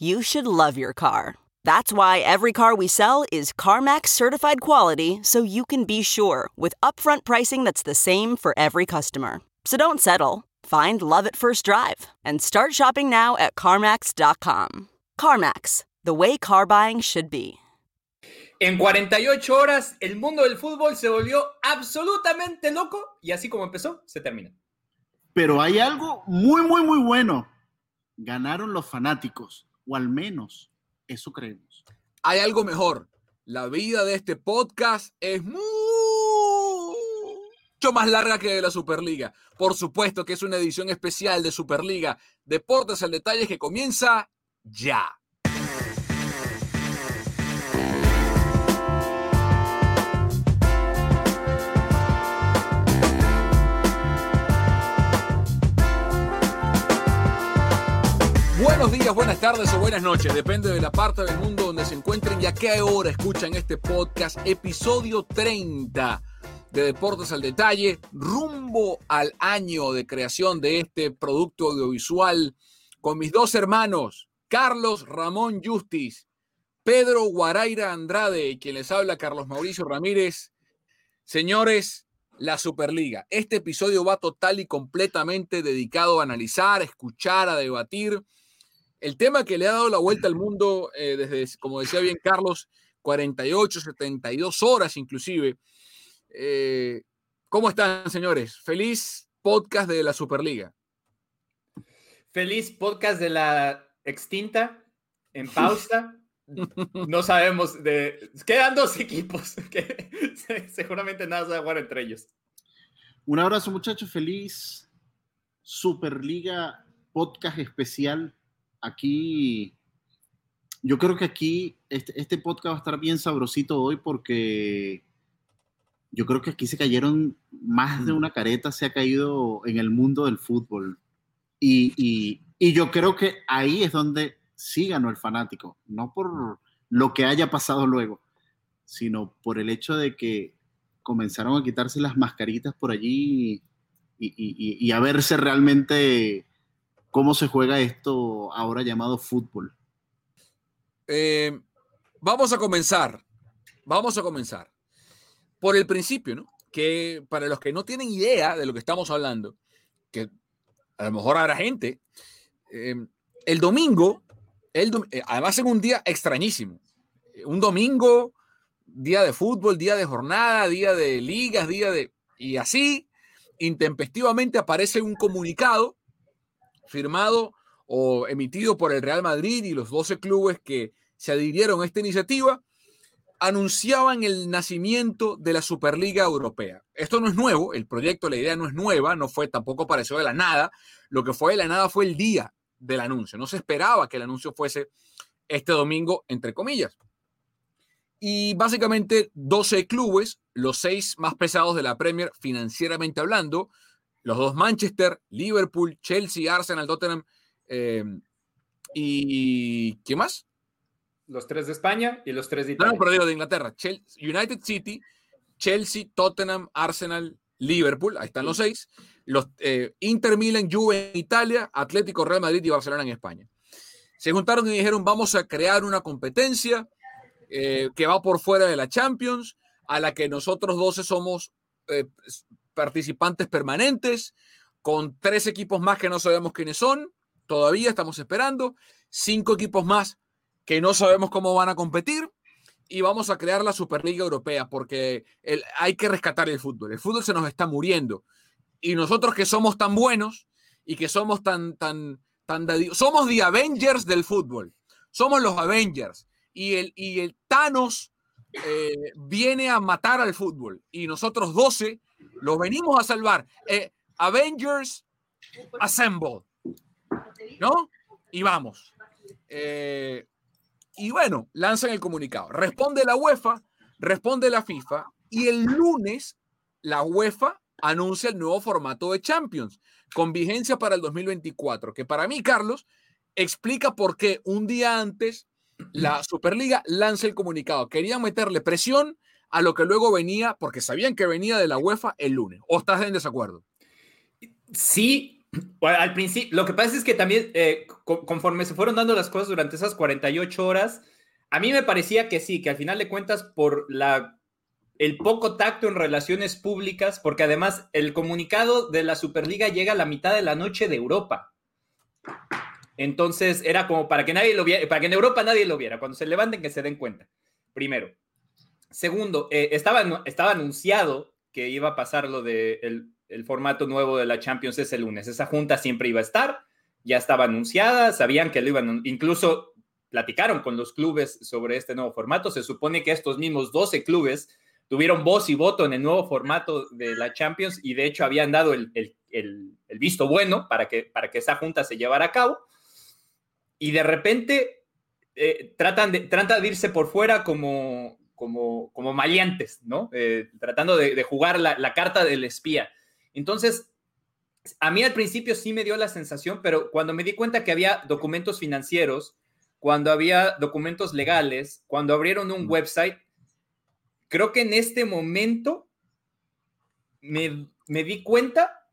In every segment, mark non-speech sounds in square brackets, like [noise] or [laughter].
you should love your car. That's why every car we sell is CarMax certified quality so you can be sure with upfront pricing that's the same for every customer. So don't settle. Find love at first drive and start shopping now at CarMax.com. CarMax, the way car buying should be. En 48 horas, el mundo del fútbol se volvió absolutamente loco y así como empezó, se termina. Pero hay algo muy, muy, muy bueno. Ganaron los fanáticos, o al menos eso creemos. Hay algo mejor. La vida de este podcast es mucho más larga que de la Superliga. Por supuesto que es una edición especial de Superliga. Deportes al detalle que comienza ya. Buenos días, buenas tardes o buenas noches, depende de la parte del mundo donde se encuentren y a qué hora escuchan este podcast, episodio 30 de Deportes al Detalle, rumbo al año de creación de este producto audiovisual con mis dos hermanos, Carlos Ramón Justis, Pedro Guaraira Andrade, quien les habla, Carlos Mauricio Ramírez. Señores, la Superliga. Este episodio va total y completamente dedicado a analizar, a escuchar, a debatir el tema que le ha dado la vuelta al mundo eh, desde, como decía bien Carlos, 48, 72 horas inclusive. Eh, ¿Cómo están, señores? Feliz podcast de la Superliga. Feliz podcast de la extinta, en [laughs] pausa. No sabemos de... Quedan dos equipos [laughs] que [laughs] seguramente nada se va a jugar entre ellos. Un abrazo, muchachos. Feliz Superliga podcast especial aquí, yo creo que aquí este, este, podcast va a estar bien sabrosito hoy porque yo creo que aquí se cayeron más de una careta, se ha caído en el mundo del fútbol. Y, yo creo que ahí es donde sí ganó el fanático, no por lo que haya pasado luego, sino por el hecho de que comenzaron a quitarse las mascaritas por allí y a verse realmente cómo se juega esto ahora llamado fútbol. Eh, vamos a comenzar, vamos a comenzar por el principio, ¿no? Que para los que no tienen idea de lo que estamos hablando, que a lo mejor habrá gente, eh, el domingo, el eh, además en un día extrañísimo, un domingo, día de fútbol, día de jornada, día de ligas, día de... Y así, intempestivamente aparece un comunicado firmado o emitido por el Real Madrid y los 12 clubes que se adhirieron a esta iniciativa, anunciaban el nacimiento de la Superliga Europea. Esto no es nuevo, el proyecto, la idea no es nueva, no fue tampoco apareció de la nada, lo que fue de la nada fue el día del anuncio, no se esperaba que el anuncio fuese este domingo, entre comillas. Y básicamente 12 clubes, los seis más pesados de la Premier financieramente hablando, los dos Manchester, Liverpool, Chelsea, Arsenal, Tottenham eh, y ¿qué más? Los tres de España y los tres de Italia. No, pero digo de Inglaterra, Chelsea, United City, Chelsea, Tottenham, Arsenal, Liverpool, ahí están los seis, los eh, Inter Milan, Juve en Italia, Atlético, Real Madrid y Barcelona en España. Se juntaron y dijeron, vamos a crear una competencia eh, que va por fuera de la Champions, a la que nosotros 12 somos participantes permanentes, con tres equipos más que no sabemos quiénes son, todavía estamos esperando, cinco equipos más que no sabemos cómo van a competir, y vamos a crear la Superliga Europea porque hay que rescatar el fútbol. El fútbol se nos está muriendo. Y nosotros que somos tan buenos y que somos tan, tan, tan, somos the Avengers del fútbol. Somos los Avengers. Y el, y el Thanos eh, viene a matar al fútbol. Y nosotros 12 los venimos a salvar. Eh, Avengers Assemble. ¿No? Y vamos. Eh, y bueno, lanzan el comunicado. Responde la UEFA, responde la FIFA y el lunes la UEFA anuncia el nuevo formato de Champions con vigencia para el 2024, que para mí, Carlos, explica por qué un día antes la Superliga lanza el comunicado. Querían meterle presión a lo que luego venía, porque sabían que venía de la UEFA el lunes. ¿O estás en desacuerdo? Sí, al principio, lo que pasa es que también, eh, conforme se fueron dando las cosas durante esas 48 horas, a mí me parecía que sí, que al final de cuentas, por la, el poco tacto en relaciones públicas, porque además el comunicado de la Superliga llega a la mitad de la noche de Europa. Entonces era como para que nadie lo viera, para que en Europa nadie lo viera, cuando se levanten que se den cuenta. Primero. Segundo, eh, estaba, estaba anunciado que iba a pasar lo de el, el formato nuevo de la Champions es el lunes. Esa junta siempre iba a estar, ya estaba anunciada, sabían que lo iban, incluso platicaron con los clubes sobre este nuevo formato. Se supone que estos mismos 12 clubes tuvieron voz y voto en el nuevo formato de la Champions y de hecho habían dado el, visto bueno para que, para que esa junta se llevara a cabo. Y de repente eh, tratan, de, tratan de irse por fuera como, como, como maleantes, ¿no? Eh, tratando de, jugar la, la, carta del espía. Entonces, a mí al principio sí me dio la sensación, pero cuando me di cuenta que había documentos financieros, cuando había documentos legales, cuando abrieron un website, creo que en este momento me, di cuenta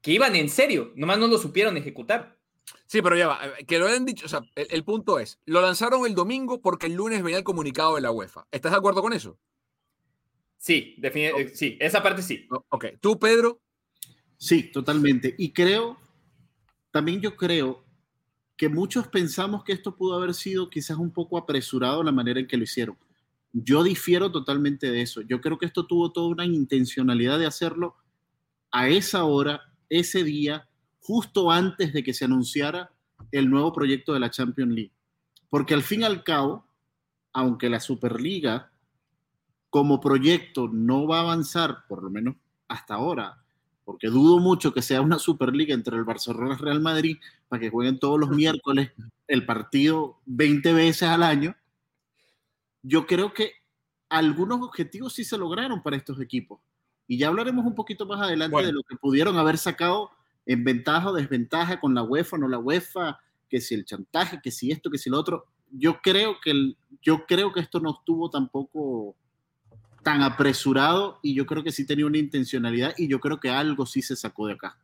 que iban en serio, nomás no lo supieron ejecutar. Sí, pero ya va, eh, que lo hayan dicho, o sea, el, punto es, lo lanzaron el domingo porque el lunes venía el comunicado de la UEFA. ¿Estás de acuerdo con eso? Sí, definitivamente, sí, esa parte sí. Ok, ¿tú, Pedro? Sí, totalmente. Y creo, también yo creo que muchos pensamos que esto pudo haber sido quizás un poco apresurado la manera en que lo hicieron. Yo difiero totalmente de eso. Yo creo que esto tuvo toda una intencionalidad de hacerlo a esa hora, ese día, justo antes de que se anunciara el nuevo proyecto de la Champions League. Porque al fin y al cabo, aunque la Superliga como proyecto no va a avanzar, por lo menos hasta ahora, porque dudo mucho que sea una Superliga entre el Barcelona y el Real Madrid para que jueguen todos los miércoles el partido 20 veces al año, yo creo que algunos objetivos sí se lograron para estos equipos. Y ya hablaremos un poquito más adelante de lo que pudieron haber sacado en ventaja o desventaja con la UEFA, no la UEFA, que si el chantaje, que si esto, que si lo otro. Yo creo que, el, yo creo que esto no estuvo tampoco tan apresurado y yo creo que sí tenía una intencionalidad y yo creo que algo sí se sacó de acá.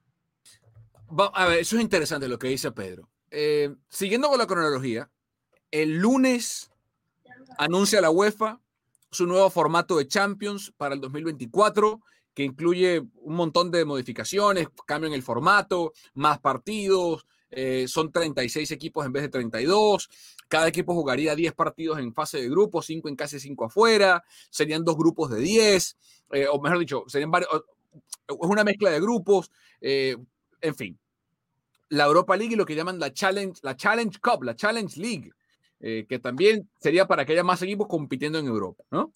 A ver, eso es interesante lo que dice Pedro. Eh, siguiendo con la cronología, el lunes anuncia la UEFA su nuevo formato de Champions para el 2024, que incluye un montón de modificaciones, cambio en el formato, más partidos, eh, son 36 equipos en vez de 32. Cada equipo jugaría 10 partidos en fase de grupo, 5 en casa y 5 afuera. Serían dos grupos de 10, eh, o mejor dicho, serían varios. Es una mezcla de grupos. Eh, en fin. La Europa League y lo que llaman la Challenge, la Challenge Cup, la Challenge League, que también sería para que haya más equipos compitiendo en Europa, ¿no?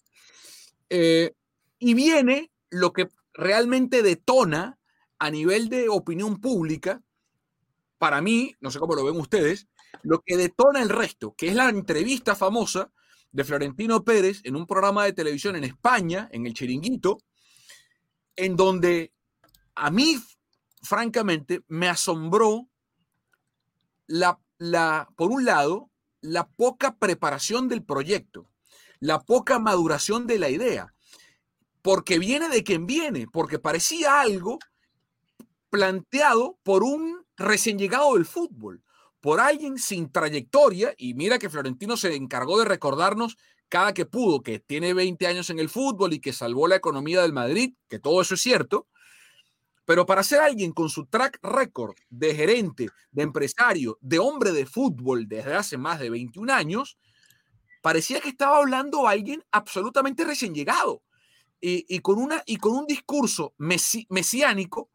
y viene lo que realmente detona a nivel de opinión pública para mí, no sé cómo lo ven ustedes, lo que detona el resto, que es la entrevista famosa de Florentino Pérez en un programa de televisión en España, en el Chiringuito, en donde a mí, francamente, me asombró la, la, por un lado, la poca preparación del proyecto, la poca maduración de la idea. Porque viene de quien viene, porque parecía algo planteado por un recién llegado del fútbol, por alguien sin trayectoria, y mira que Florentino se encargó de recordarnos cada que pudo que tiene 20 años en el fútbol y que salvó la economía del Madrid, que todo eso es cierto, pero para ser alguien con su track record de gerente, de empresario, de hombre de fútbol desde hace más de 21 años, parecía que estaba hablando a alguien absolutamente recién llegado y, con, una, y con un discurso mesiánico,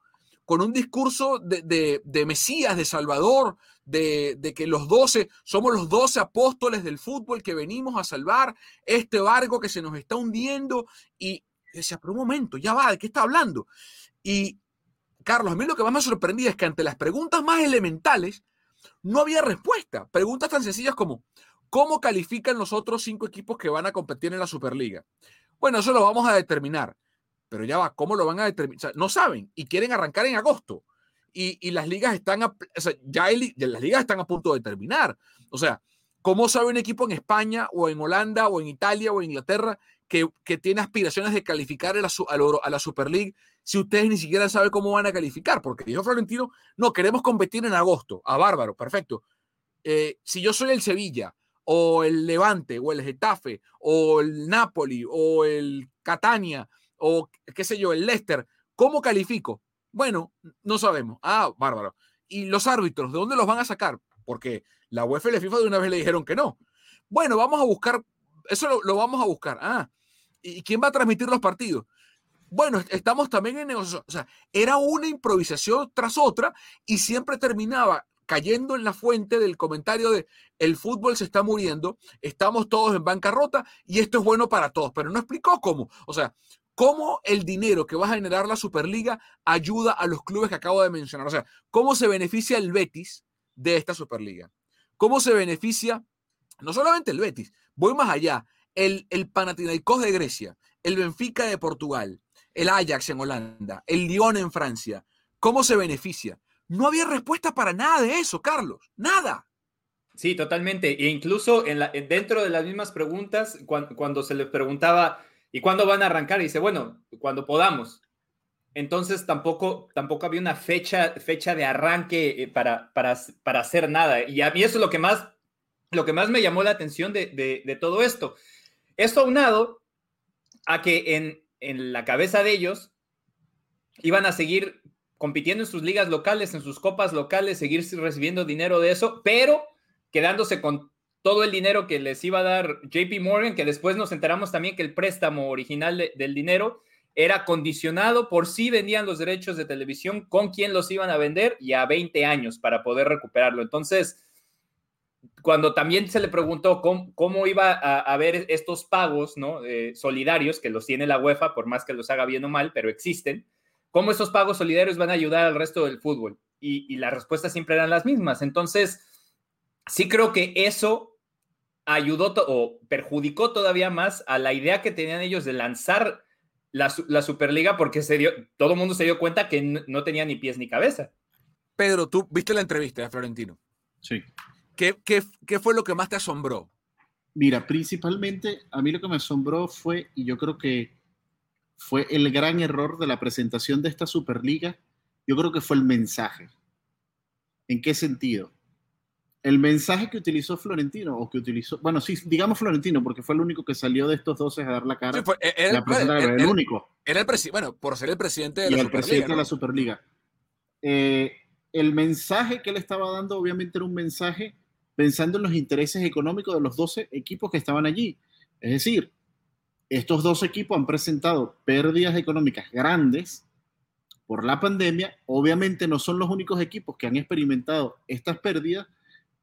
con un discurso de, de, Mesías, de Salvador, de, de, que los doce somos los doce apóstoles del fútbol que venimos a salvar este barco que se nos está hundiendo. Y decía, pero un momento, ya va, ¿de qué está hablando? Y Carlos, a mí lo que más me sorprendía es que ante las preguntas más elementales no había respuesta. Preguntas tan sencillas como, ¿cómo califican los otros cinco equipos que van a competir en la Superliga? Bueno, eso lo vamos a determinar. Pero ya va, ¿cómo lo van a determinar? no saben y quieren arrancar en agosto. Y, las ligas están, a, ya, las ligas están a punto de terminar. O sea, ¿cómo sabe un equipo en España o en Holanda o en Italia o en Inglaterra que, tiene aspiraciones de calificar a la, a la Super League si ustedes ni siquiera saben cómo van a calificar? Porque dijo Florentino, no, queremos competir en agosto. A bárbaro, perfecto. Eh, si yo soy el Sevilla o el Levante o el Getafe o el Napoli o el Catania o qué sé yo, el Leicester, ¿cómo califico? Bueno, no sabemos. Ah, bárbaro. ¿Y los árbitros, de dónde los van a sacar? Porque la UEFA y la FIFA de una vez le dijeron que no. Bueno, vamos a buscar, eso lo, vamos a buscar. Ah, ¿y quién va a transmitir los partidos? Bueno, estamos también en negociación. O sea, era una improvisación tras otra y siempre terminaba cayendo en la fuente del comentario de el fútbol se está muriendo, estamos todos en bancarrota y esto es bueno para todos, pero no explicó cómo. O sea, cómo el dinero que va a generar la Superliga ayuda a los clubes que acabo de mencionar. O sea, cómo se beneficia el Betis de esta Superliga. Cómo se beneficia no solamente el Betis, voy más allá, el, el Panathinaikos de Grecia, el Benfica de Portugal, el Ajax en Holanda, el Lyon en Francia. ¿Cómo se beneficia? No había respuesta para nada de eso, Carlos. Nada. Sí, totalmente. E incluso dentro de las mismas preguntas, cuando, se les preguntaba ¿Y cuándo van a arrancar? Y dice, bueno, cuando podamos. Entonces tampoco, tampoco había una fecha, fecha de arranque eh, para, para, para hacer nada. Y a mí eso es lo que más, lo que más me llamó la atención de, de, todo esto. Esto aunado a que en, en la cabeza de ellos iban a seguir compitiendo en sus ligas locales, en sus copas locales, seguir recibiendo dinero de eso, pero quedándose con todo el dinero que les iba a dar JP Morgan, que después nos enteramos también que el préstamo original del dinero era condicionado por si vendían los derechos de televisión, con quién los iban a vender y a 20 años para poder recuperarlo. Entonces, cuando también se le preguntó cómo, iba a haber estos pagos ¿no? Eh, solidarios, que los tiene la UEFA, por más que los haga bien o mal, pero existen, cómo esos pagos solidarios van a ayudar al resto del fútbol. Y, y las respuestas siempre eran las mismas. Entonces, sí creo que eso ayudó o perjudicó todavía más a la idea que tenían ellos de lanzar la, Superliga porque se dio, todo el mundo se dio cuenta que no, tenía ni pies ni cabeza. Pedro, tú viste la entrevista de Florentino. Sí. ¿Qué, qué, fue lo que más te asombró? Mira, principalmente a mí lo que me asombró fue, y yo creo que fue el gran error de la presentación de esta Superliga, yo creo que fue el mensaje. ¿En qué sentido? el mensaje que utilizó Florentino, o que utilizó, bueno, sí, digamos Florentino, porque fue el único que salió de estos dos a dar la cara. Sí, era, el, único. Era el presidente, bueno, por ser el presidente de la el presidente de la Superliga. Eh, el mensaje que él estaba dando, obviamente, era un mensaje pensando en los intereses económicos de los 12 equipos que estaban allí. Es decir, estos dos equipos han presentado pérdidas económicas grandes por la pandemia. Obviamente no son los únicos equipos que han experimentado estas pérdidas,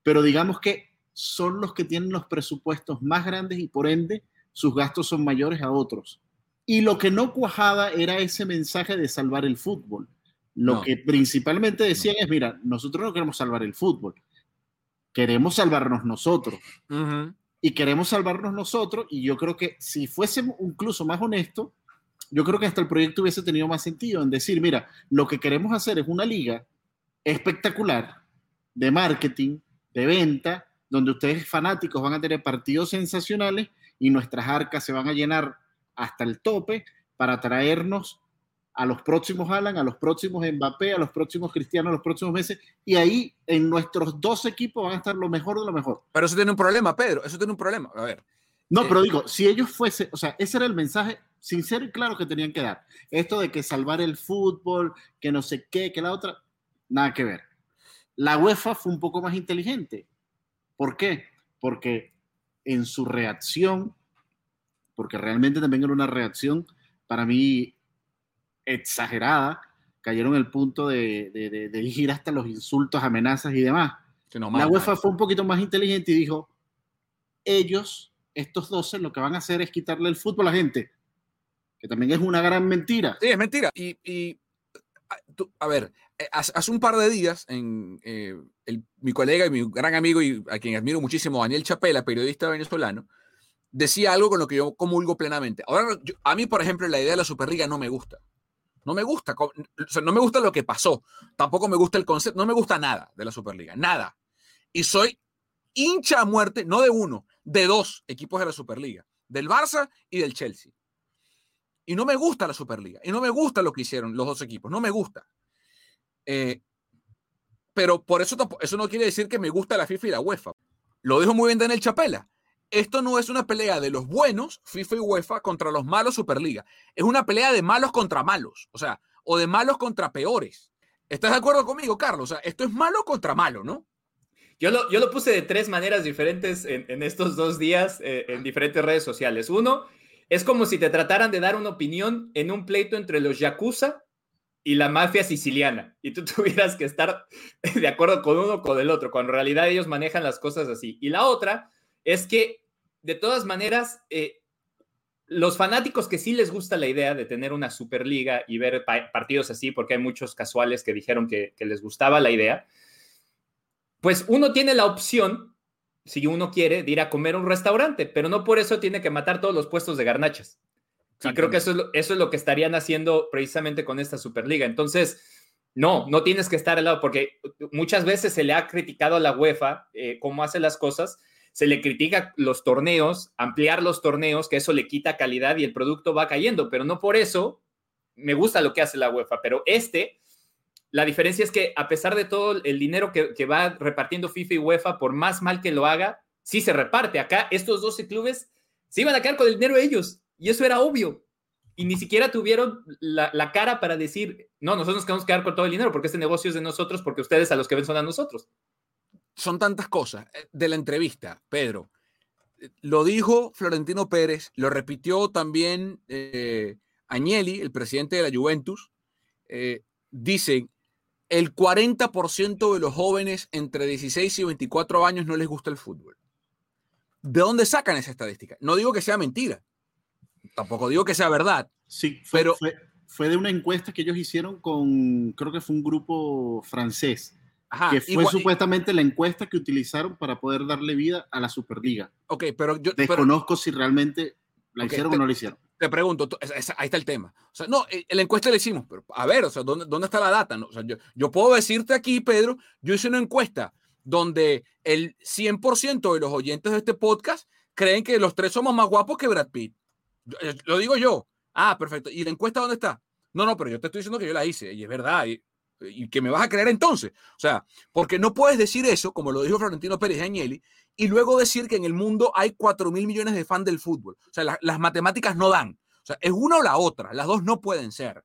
pero digamos que son los que tienen los presupuestos más grandes y por ende sus gastos son mayores a otros. Y lo que no cuajaba era ese mensaje de salvar el fútbol. Lo que principalmente decían es, mira, nosotros no queremos salvar el fútbol, queremos salvarnos nosotros. Y queremos salvarnos nosotros, y yo creo que si fuésemos incluso más honestos, yo creo que hasta el proyecto hubiese tenido más sentido en decir, mira, lo que queremos hacer es una liga espectacular de marketing, de venta, donde ustedes fanáticos van a tener partidos sensacionales y nuestras arcas se van a llenar hasta el tope, para traernos a los próximos Alan, a los próximos Mbappé, a los próximos Cristiano, a los próximos meses, y ahí en nuestros dos equipos van a estar lo mejor de lo mejor. Pero eso tiene un problema, Pedro, eso tiene un problema. A ver. No, eh, pero digo, si ellos fuesen, o sea, ese era el mensaje sincero y claro que tenían que dar. Esto de que salvar el fútbol, que no sé qué, que la otra, nada que ver. La UEFA fue un poco más inteligente. ¿Por qué? Porque en su reacción, porque realmente también era una reacción para mí exagerada, cayeron el punto de, de, ir hasta los insultos, amenazas y demás. la UEFA fue un poquito más inteligente y dijo, ellos, estos 12, lo que van a hacer es quitarle el fútbol a la gente, que también es una gran mentira. Sí, es mentira. Y, a ver, eh, hace, un par de días, en, eh, mi colega y mi gran amigo y a quien admiro muchísimo, Daniel Chapela, periodista venezolano, decía algo con lo que yo comulgo plenamente. Ahora, a mí, por ejemplo, la idea de la Superliga no me gusta. No me gusta, no me gusta lo que pasó. Tampoco me gusta el concepto, no me gusta nada de la Superliga, nada. Y soy hincha a muerte, no de uno, de dos equipos de la Superliga, del Barça y del Chelsea. Y no me gusta la Superliga, y no me gusta lo que hicieron los dos equipos, no me gusta. Eh, pero por eso, eso no quiere decir que me gusta la FIFA y la UEFA. Lo dijo muy bien Daniel Chapela esto no es una pelea de los buenos, FIFA y UEFA, contra los malos Superliga. Es una pelea de malos contra malos, o sea, o de malos contra peores. ¿Estás de acuerdo conmigo, Carlos? O sea, esto es malo contra malo, ¿no? Yo lo, yo lo puse de tres maneras diferentes en, estos dos días eh, en diferentes redes sociales. Uno, es como si te trataran de dar una opinión en un pleito entre los Yakuza y la mafia siciliana, y tú [laughs] tuvieras que estar de acuerdo con uno o con el otro, cuando en realidad ellos manejan las cosas así. Y la otra es que de todas maneras, eh, los fanáticos que sí les gusta la idea de tener una Superliga y ver partidos así, porque hay muchos casuales que dijeron que, les gustaba la idea, pues uno tiene la opción, si uno quiere, de ir a comer a un restaurante, pero no por eso tiene que matar todos los puestos de garnachas. Y creo que eso es, lo, eso es lo que estarían haciendo precisamente con esta Superliga. Entonces, no, no tienes que estar al lado, porque muchas veces se le ha criticado a la UEFA eh, cómo hace las cosas, se le critica los torneos, ampliar los torneos, que eso le quita calidad y el producto va cayendo, pero no por eso me gusta lo que hace la UEFA, pero este, la diferencia es que a pesar de todo el dinero que, va repartiendo FIFA y UEFA, por más mal que lo haga, sí se reparte. Acá estos 12 clubes se iban a quedar con el dinero ellos, y eso era obvio. Y ni siquiera tuvieron la, cara para decir, no, nosotros nos queremos quedar con todo el dinero porque este negocio es de nosotros, porque ustedes a los que ven son a nosotros son tantas cosas. Eh, de la entrevista, Pedro, eh, lo dijo Florentino Pérez, lo repitió también eh, Agnelli, el presidente de la Juventus. dicen, el 40% de los jóvenes entre 16 y 24 años no les gusta el fútbol. ¿De dónde sacan esa estadística? No digo que sea mentira, tampoco digo que sea verdad. Sí, pero fue de una encuesta que ellos hicieron con, creo que fue un grupo francés que fue supuestamente la encuesta que utilizaron para poder darle vida a la Superliga. Ok, pero yo desconozco si realmente la hicieron o no la hicieron. Te pregunto, ahí está el tema. O sea, no, eh, la encuesta la hicimos, pero a ver, o sea, ¿dónde, dónde está la data? O sea, yo, yo puedo decirte aquí, Pedro, yo hice una encuesta donde el 100% de los oyentes de este podcast creen que los tres somos más guapos que Brad Pitt. Eh, lo digo yo. Ah, perfecto. ¿Y la encuesta dónde está? No, no, pero yo te estoy diciendo que yo la hice y es verdad. Y y que me vas a creer entonces. O sea, porque no puedes decir eso, como lo dijo Florentino Pérez Agnelli, y luego decir que en el mundo hay 4 mil millones de fans del fútbol. O sea, las matemáticas no dan. O sea, es una o la otra. Las dos no pueden ser.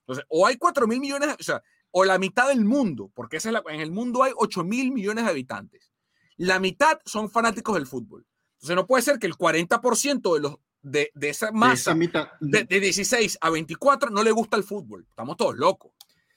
Entonces, o hay 4 mil millones, o sea, o la mitad del mundo, porque esa es la, en el mundo hay 8 mil millones de habitantes. La mitad son fanáticos del fútbol. Entonces, no puede ser que el 40% de los de, de esa masa de, de 16 a 24 no le gusta el fútbol. Estamos todos locos.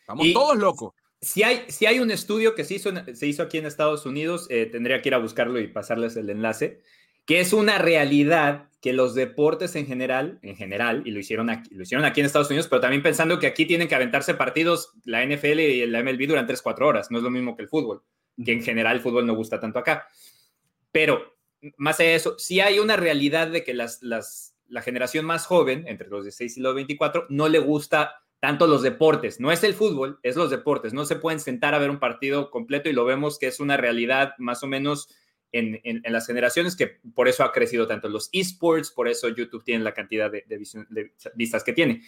Estamos todos locos. Si hay, si hay un estudio que se hizo, se hizo aquí en Estados Unidos, eh, tendría que ir a buscarlo y pasarles el enlace, que es una realidad que los deportes en general, en general, y lo hicieron aquí, lo hicieron aquí en Estados Unidos, pero también pensando que aquí tienen que aventarse partidos la NFL y la MLB durante 3-4 horas, no es lo mismo que el fútbol, que en general el fútbol no gusta tanto acá. Pero más allá de eso, sí hay una realidad de que las, las, la generación más joven, entre los 16 y los 24, no le gusta tanto los deportes, no es el fútbol, es los deportes, no se pueden sentar a ver un partido completo y lo vemos que es una realidad más o menos en, en, las generaciones, que por eso ha crecido tanto los esports, por eso YouTube tiene la cantidad de, de, vistas que tiene.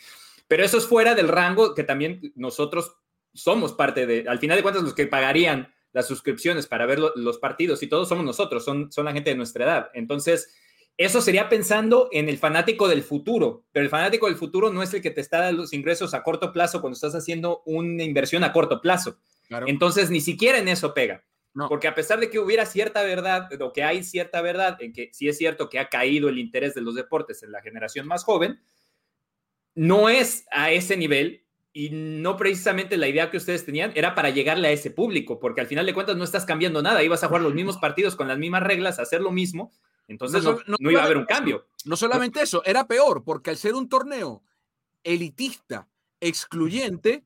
Pero eso es fuera del rango que también nosotros somos parte de, al final de cuentas, los que pagarían las suscripciones para ver los partidos y todos somos nosotros, son, son la gente de nuestra edad. Entonces, eso sería pensando en el fanático del futuro, pero el fanático del futuro no es el que te está dando los ingresos a corto plazo cuando estás haciendo una inversión a corto plazo. Entonces, ni siquiera en eso pega. Porque a pesar de que hubiera cierta verdad, o que hay cierta verdad en que sí es cierto que ha caído el interés de los deportes en la generación más joven, no es a ese nivel y no precisamente la idea que ustedes tenían era para llegarle a ese público, porque al final de cuentas no estás cambiando nada, ibas a jugar los mismos partidos con las mismas reglas, hacer lo mismo, entonces no, no iba a haber un cambio. No solamente eso, era peor, porque al ser un torneo elitista, excluyente,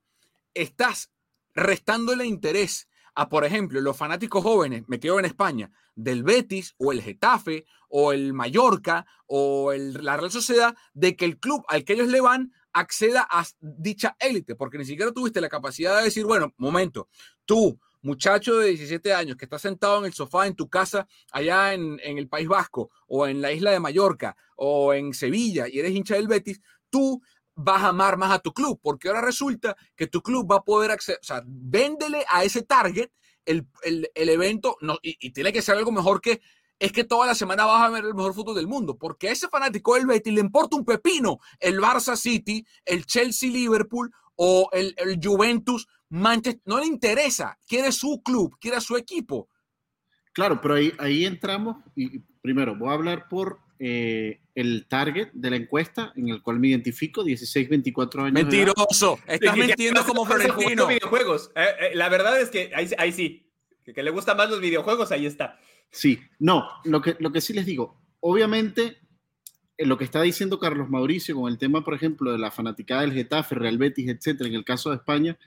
estás restándole interés a, por ejemplo, los fanáticos jóvenes, me quedo en España, del Betis o el Getafe o el Mallorca o el, la Real Sociedad, de que el club al que ellos le van acceda a dicha élite, porque ni siquiera tuviste la capacidad de decir, bueno, momento, tú, muchacho de 17 años que está sentado en el sofá en tu casa allá en, en el País Vasco o en la isla de Mallorca o en Sevilla y eres hincha del Betis, tú vas a amar más a tu club, porque ahora resulta que tu club va a poder acceder, o sea, véndele a ese target el, el, el evento, no, y, tiene que ser algo mejor que es que toda la semana vas a ver el mejor fútbol del mundo, porque a ese fanático del Betis le importa un pepino el Barça City, el Chelsea Liverpool o el, el Juventus Manchester, no le interesa, quiere su club, quiere su equipo. Claro, pero ahí, ahí entramos y primero voy a hablar por eh, el target de la encuesta en el cual me identifico, 16, 24 años. Mentiroso, estás mintiendo como Florentino. videojuegos. Eh, eh, la verdad es que ahí, ahí sí, que, que, le gustan más los videojuegos, ahí está. Sí, no, lo que, lo que sí les digo, obviamente en lo que está diciendo Carlos Mauricio con el tema, por ejemplo, de la fanaticada del Getafe, Real Betis, etcétera, en el caso de España,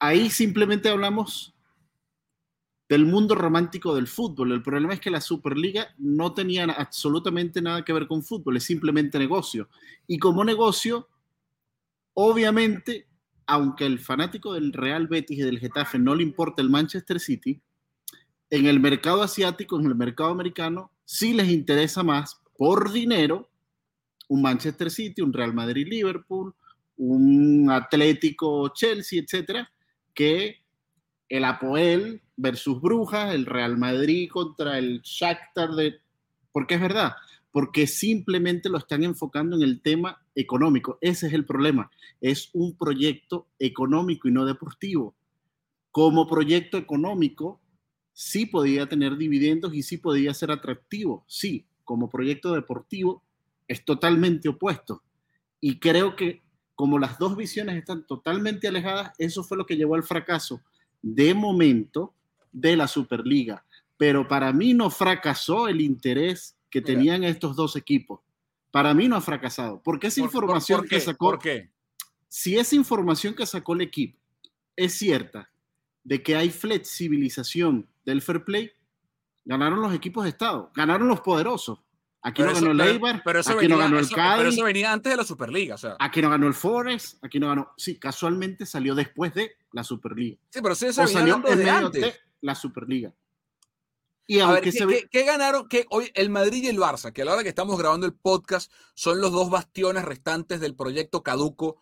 ahí simplemente hablamos del mundo romántico del fútbol. El problema es que la Superliga no tenía absolutamente nada que ver con fútbol, es simplemente negocio. Y como negocio, obviamente, aunque el fanático del Real Betis y del Getafe no le importa el Manchester City, en el mercado asiático, en el mercado americano, sí les interesa más por dinero un Manchester City, un Real Madrid Liverpool, un Atlético Chelsea, etcétera, que el Apoel versus Brujas, el Real Madrid contra el Shakhtar de... Porque es verdad, porque simplemente lo están enfocando en el tema económico. Ese es el problema. Es un proyecto económico y no deportivo. Como proyecto económico, sí podía tener dividendos y sí podía ser atractivo. Sí, como proyecto deportivo es totalmente opuesto. Y creo que como las dos visiones están totalmente alejadas, eso fue lo que llevó al fracaso de momento de la Superliga. Pero para mí no fracasó el interés que tenían estos dos equipos. Para mí no ha fracasado. Porque esa información que sacó. ¿Por qué? Si esa información que sacó el equipo es cierta, de que hay flexibilización del fair play, ganaron los equipos de Estado, ganaron los poderosos. Aquí no ganó el Eibar, aquí no ganó el Cádiz. Pero eso venía antes de la Superliga. O sea. Aquí no ganó el Forest, aquí no ganó. Sí, casualmente salió después de la Superliga. Sí, pero sí, eso salió en medio antes. de la Superliga. Y aunque ver, ¿qué, se ve... ¿qué, ganaron? Que hoy el Madrid y el Barça, que a la hora que estamos grabando el podcast, son los dos bastiones restantes del proyecto caduco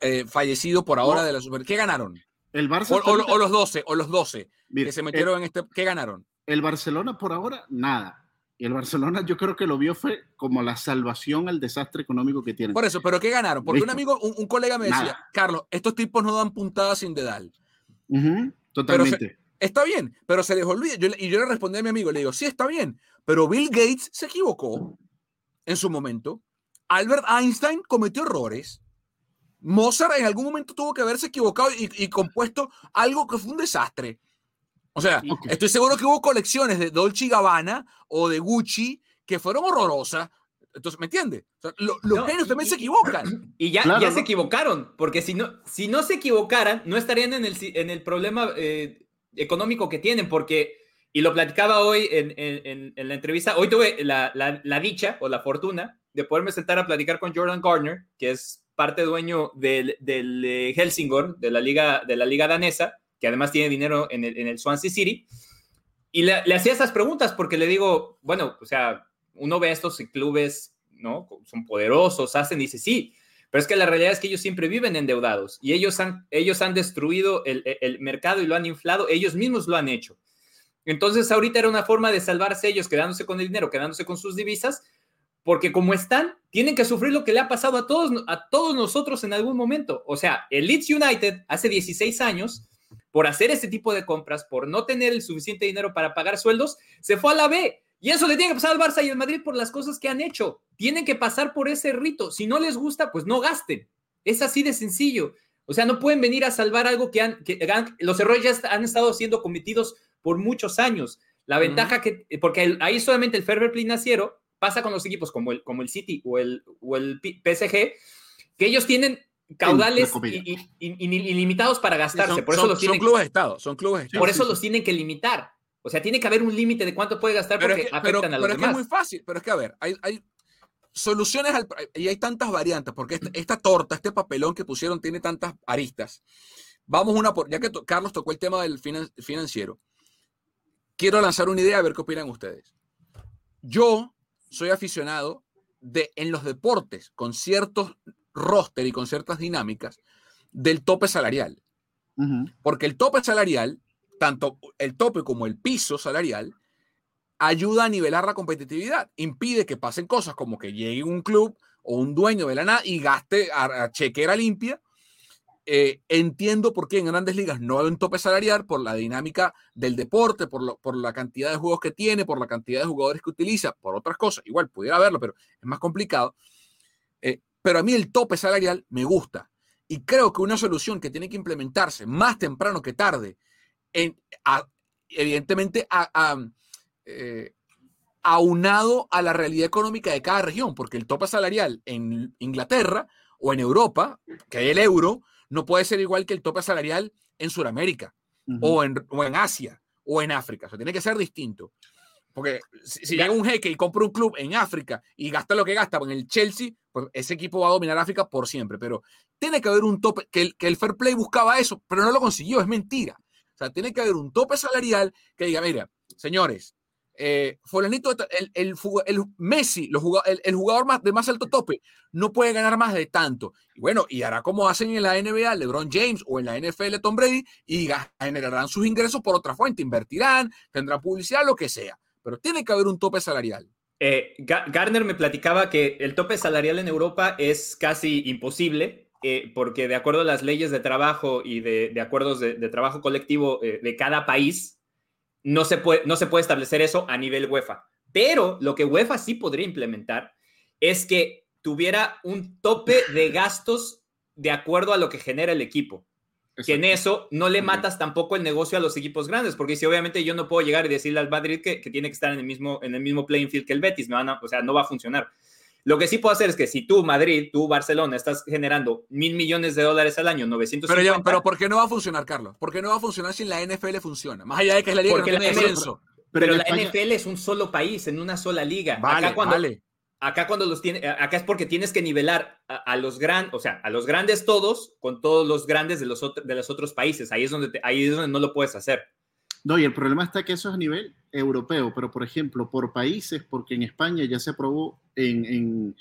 eh, fallecido por ahora no. de la Superliga. ¿Qué ganaron? El Barça. O, o, o, los 12, o los 12 Mira, que se metieron el, en este. ¿Qué ganaron? El Barcelona por ahora, nada. Y el Barcelona yo creo que lo vio fue como la salvación al desastre económico que tienen. Por eso, pero ¿qué ganaron? Porque ¿Listo? un amigo, un, un, colega me decía. Carlos, estos tipos no dan puntadas sin dedal. Uh -huh, totalmente. Se, está bien, pero se les olvida. Yo, y yo le respondí a mi amigo, le digo, sí, está bien, pero Bill Gates se equivocó en su momento. Albert Einstein cometió errores. Mozart en algún momento tuvo que haberse equivocado y, y compuesto algo que fue un desastre. O sea, okay. estoy seguro que hubo colecciones de Dolce Gabbana o de Gucci que fueron horrorosas. Entonces, ¿me entiendes? O sea, lo, los no, genios también se equivocan. Y ya, claro, ya ¿no? se equivocaron, porque si no, si no se equivocaran, no estarían en el, en el problema eh, económico que tienen, porque, y lo platicaba hoy en, en, en la entrevista, hoy tuve la, la, la, dicha o la fortuna de poderme sentar a platicar con Jordan Gardner, que es parte dueño del, del eh, Helsingor, de la liga, de la liga danesa, que además tiene dinero en el, en el Swansea City. y le, hacía esas preguntas porque le digo, bueno, o sea, uno ve a estos clubes, ¿no? Son poderosos, hacen, dice, sí, pero es que la realidad es que ellos siempre viven endeudados y ellos han, ellos han destruido el, el mercado y lo han inflado, ellos mismos lo han hecho. Entonces, ahorita era una forma de salvarse ellos quedándose con el dinero, quedándose con sus divisas, porque como están, tienen que sufrir lo que le ha pasado a todos, a todos nosotros en algún momento. O sea, el Leeds United hace 16 años, por hacer este tipo de compras, por no tener el suficiente dinero para pagar sueldos, se fue a la B. Y eso le tiene que pasar al Barça y al Madrid por las cosas que han hecho. Tienen que pasar por ese rito. Si no les gusta, pues no gasten. Es así de sencillo. O sea, no pueden venir a salvar algo que han, que los errores ya han estado siendo cometidos por muchos años. La ventaja que, porque ahí solamente el fair financiero pasa con los equipos como el, como el City o el, o el PSG, que ellos tienen caudales ilimitados para gastarse. Son, por eso los clubes de Estado, son clubes Por eso los tienen que limitar. O sea, tiene que haber un límite de cuánto puede gastar porque afectan a los pero es que es muy fácil, pero es que a ver, hay, hay soluciones al, y hay tantas variantes, porque esta, esta, torta, este papelón que pusieron tiene tantas aristas. Vamos una por, ya que Carlos tocó el tema del financiero, quiero lanzar una idea a ver qué opinan ustedes. Yo soy aficionado de en los deportes con ciertos roster y con ciertas dinámicas del tope salarial. Porque el tope salarial, tanto el tope como el piso salarial, ayuda a nivelar la competitividad. Impide que pasen cosas como que llegue un club o un dueño de la nada y gaste a chequera limpia eh, entiendo por qué en grandes ligas no hay un tope salarial por la dinámica del deporte, por, por, la cantidad de juegos que tiene, por la cantidad de jugadores que utiliza, por otras cosas. Igual pudiera haberlo, pero es más complicado. Pero a mí el tope salarial me gusta. Y creo que una solución que tiene que implementarse más temprano que tarde, en, evidentemente eh, aunado a la realidad económica de cada región, porque el tope salarial en Inglaterra o en Europa, que hay el euro, no puede ser igual que el tope salarial en Sudamérica o, en, en Asia o en África. O sea, tiene que ser distinto. Porque si, llega un jeque y compra un club en África y gasta lo que gasta en el Chelsea, pues ese equipo va a dominar África por siempre. Pero tiene que haber un tope, que el, que el Fair Play buscaba eso, pero no lo consiguió, es mentira. O sea, tiene que haber un tope salarial que diga, mira, señores, eh, el, el, el, Messi, el, jugador más, de más alto tope, no puede ganar más de tanto. Y bueno, y hará como hacen en la NBA LeBron James o en la NFL Tom Brady y generarán sus ingresos por otra fuente, invertirán, tendrán publicidad, lo que sea. Pero tiene que haber un tope salarial. Eh, Garner me platicaba que el tope salarial en Europa es casi imposible eh, porque de acuerdo a las leyes de trabajo y de, acuerdos de, trabajo colectivo eh, de cada país, no se, puede, no se puede establecer eso a nivel UEFA. Pero lo que UEFA sí podría implementar es que tuviera un tope de gastos de acuerdo a lo que genera el equipo. Que en eso no le matas tampoco el negocio a los equipos grandes, porque si obviamente yo no puedo llegar y decirle al Madrid que, tiene que estar en el mismo, en el mismo playing field que el Betis, no o sea, no va a funcionar. Lo que sí puedo hacer es que si tú, Madrid, tú, Barcelona, estás generando mil millones de dólares al año, 950... Pero, ya, pero ¿por qué no va a funcionar, Carlos? ¿Por qué no va a funcionar si la NFL funciona? Más allá de que es la liga Porque la Pero, la NFL es un solo país, en una sola liga. Vale, acá cuando, vale. Acá cuando los tiene, acá es porque tienes que nivelar a, los grandes, o sea, a los grandes todos con todos los grandes de los, de los otros países. Ahí es, donde ahí es donde no lo puedes hacer. No, y el problema está que eso es a nivel europeo, pero por ejemplo, por países, porque en España ya se aprobó en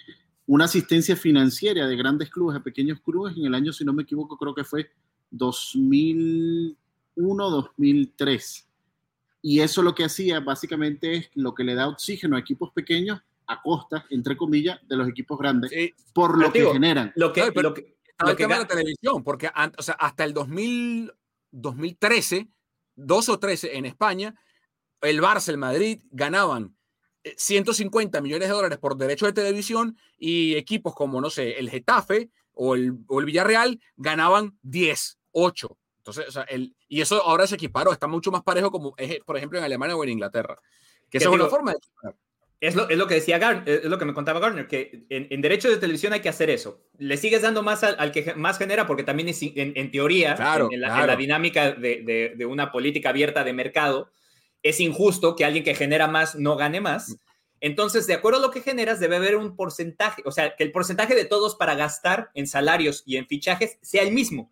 una asistencia financiera de grandes clubes a pequeños clubes en el año, si no me equivoco, creo que fue 2001-2003. Y eso lo que hacía básicamente es lo que le da oxígeno a equipos pequeños a costa, entre comillas, de los equipos grandes, por lo que generan. Lo que, lo que, la televisión, porque o sea, hasta el 2000, 2013, 2 o 13 en España, el Barça, el Madrid ganaban 150 millones de dólares por derechos de televisión y equipos como, no sé, el Getafe o el, o el Villarreal ganaban 10, 8. Entonces, o sea, el, y eso ahora se equiparó, está mucho más parejo como, es, por ejemplo, en Alemania o en Inglaterra. Que esa es una forma de Es lo, es lo, que decía Garner, es lo que me contaba Garner, que en, en derechos de televisión hay que hacer eso. Le sigues dando más al, que más genera, porque también es, en, teoría, en, la, en, la, dinámica de, de, de, una política abierta de mercado, es injusto que alguien que genera más no gane más. Entonces, de acuerdo a lo que generas, debe haber un porcentaje, o sea, que el porcentaje de todos para gastar en salarios y en fichajes sea el mismo,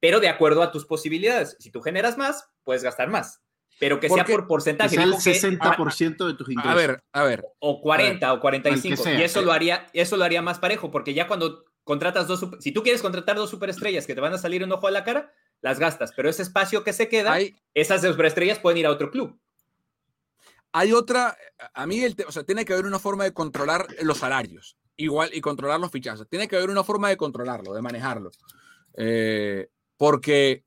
pero de acuerdo a tus posibilidades. Si tú generas más, puedes gastar más. Pero que sea por porcentaje. Que sea el Dijo que- 60% de tus ingresos. A ver, a ver. o 40 o 45. el que sea. y eso lo haría, eso lo haría más parejo, porque ya cuando contratas dos, si tú quieres contratar dos superestrellas que te van a salir un ojo a la cara, las gastas, pero ese espacio que se queda, Hay, esas superestrellas pueden ir a otro club. hay otra, a mí, el te- o sea, tiene que haber una forma de controlar los salarios, igual, y controlar los fichajes. Tiene que haber una forma de controlarlo, de manejarlo. Eh, porque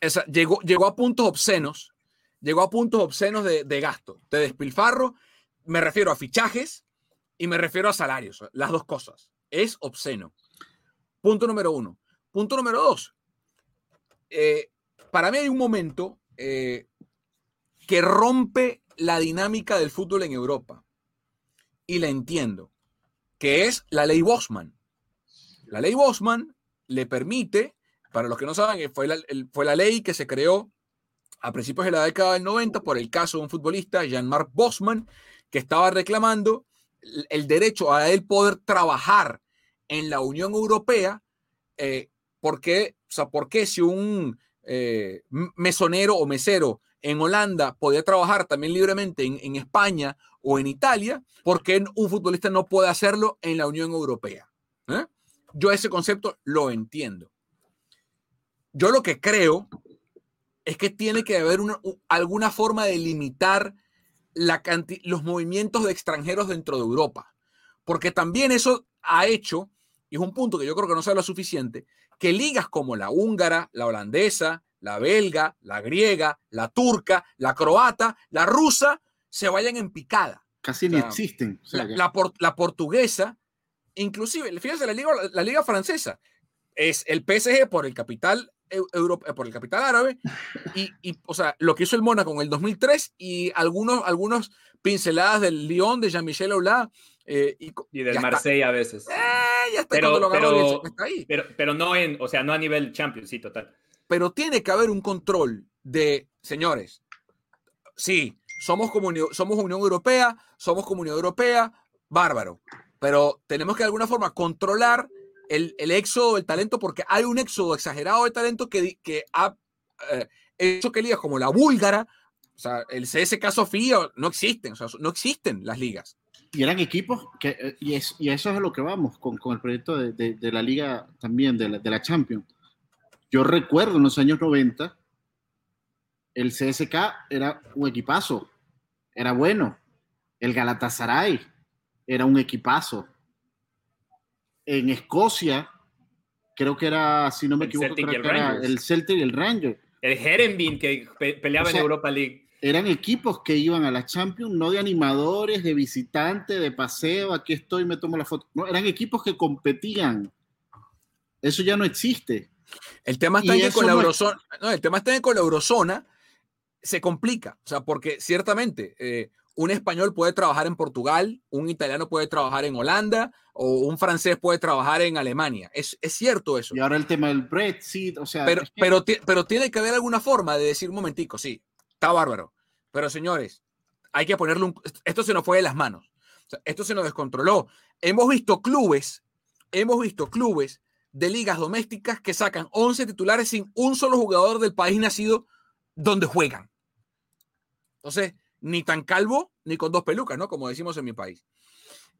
esa- llegó, llegó a puntos obscenos, llegó a puntos obscenos de, de gasto, de despilfarro. Me refiero a fichajes y me refiero a salarios, las dos cosas. Es obsceno. Punto número uno. Punto número dos. Eh, para mí hay un momento eh, que rompe la dinámica del fútbol en Europa. Y la entiendo. Que es la ley Bosman. La ley Bosman le permite, para los que no saben, fue la, fue la ley que se creó a principios de la década del 90 por el caso de un futbolista, Jean-Marc Bosman, que estaba reclamando el- derecho a él poder trabajar en la Unión Europea, eh, porque, o sea, ¿por qué si un eh, mesonero o mesero en Holanda podía trabajar también libremente en, España o en Italia, ¿por qué un futbolista no puede hacerlo en la Unión Europea? ¿Eh? Yo ese concepto lo entiendo. Yo lo que creo es que tiene que haber una- alguna forma de limitar la los movimientos de extranjeros dentro de Europa. Porque también eso ha hecho, y es un punto que yo creo que no se habla suficiente, que ligas como la húngara, la holandesa, la belga, la griega, la turca, la croata, la rusa, se vayan en picada. Casi ni o sea, existen. O sea, La, ya- la por- la portuguesa, inclusive, fíjense, la liga, la liga francesa es el PSG por el capital eu- euro- eh, por el capital árabe y, y, o sea, lo que hizo el Mónaco en el 2003 y algunos, algunos pinceladas del Lyon de Jean-Michel Aulas eh, y, Y del ya está. Marsella a veces. Eh, ya está Pero- lo pero- está ahí. Pero, pero no en, o sea, no a nivel Champions, sí, total. pero tiene que haber un control de, señores, sí, somos, somos Unión Europea, somos Comunidad Europea, bárbaro, pero tenemos que de alguna forma controlar el, el éxodo del talento porque hay un éxodo exagerado de talento que, que ha eh, hecho que ligas como la búlgara, o sea, el CSK Sofía, no existen, o sea, no existen las ligas. y eran equipos que, eh, y, es, y eso es a lo que vamos con, con el proyecto de, de- de la liga también, de la, de la Champions. Yo recuerdo en los años 90, el CSK era un equipazo, era bueno. El Galatasaray era un equipazo. En Escocia, creo que era, si no me El equivoco, Celtic y creo el que era Rangers. el Celtic y el Ranger. El Herenveen que pe- peleaba O sea, en Europa League. eran equipos que iban a la Champions, no de animadores, de visitante, de paseo, aquí estoy, me tomo la foto. No, eran equipos que competían. Eso ya no existe. El tema está Y en que con la no es- eurozona, no, el tema está en que con la eurozona se complica, o sea, porque ciertamente eh, un español puede trabajar en Portugal, un italiano puede trabajar en Holanda o un francés puede trabajar en Alemania. Es, es cierto eso. Y ahora el tema del Brexit, o sea, Pero, es que- pero, ti- pero tiene que haber alguna forma de decir un momentico, sí, está bárbaro. Pero señores, hay que ponerle un... Esto se nos fue de las manos. O sea, esto se nos descontroló. Hemos visto clubes, hemos visto clubes de ligas domésticas que sacan 11 titulares sin un solo jugador del país nacido donde juegan. Entonces, ni tan calvo ni con dos pelucas, ¿no? Como decimos en mi país.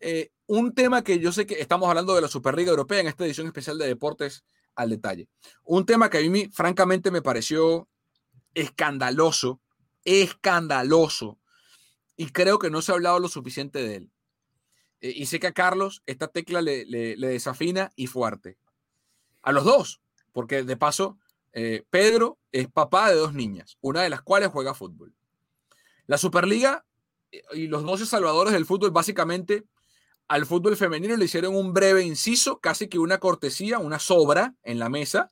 Eh, un tema que yo sé que estamos hablando de la Superliga Europea en esta edición especial de deportes al detalle. Un tema que a mí francamente me pareció escandaloso, escandaloso, y creo que no se ha hablado lo suficiente de él. Eh, y sé que a Carlos esta tecla le, desafina y fuerte. A los dos, porque de paso, eh, Pedro es papá de dos niñas, una de las cuales juega fútbol. La Superliga y los 12 salvadores del fútbol básicamente al fútbol femenino le hicieron un breve inciso, casi que una cortesía, una sobra en la mesa,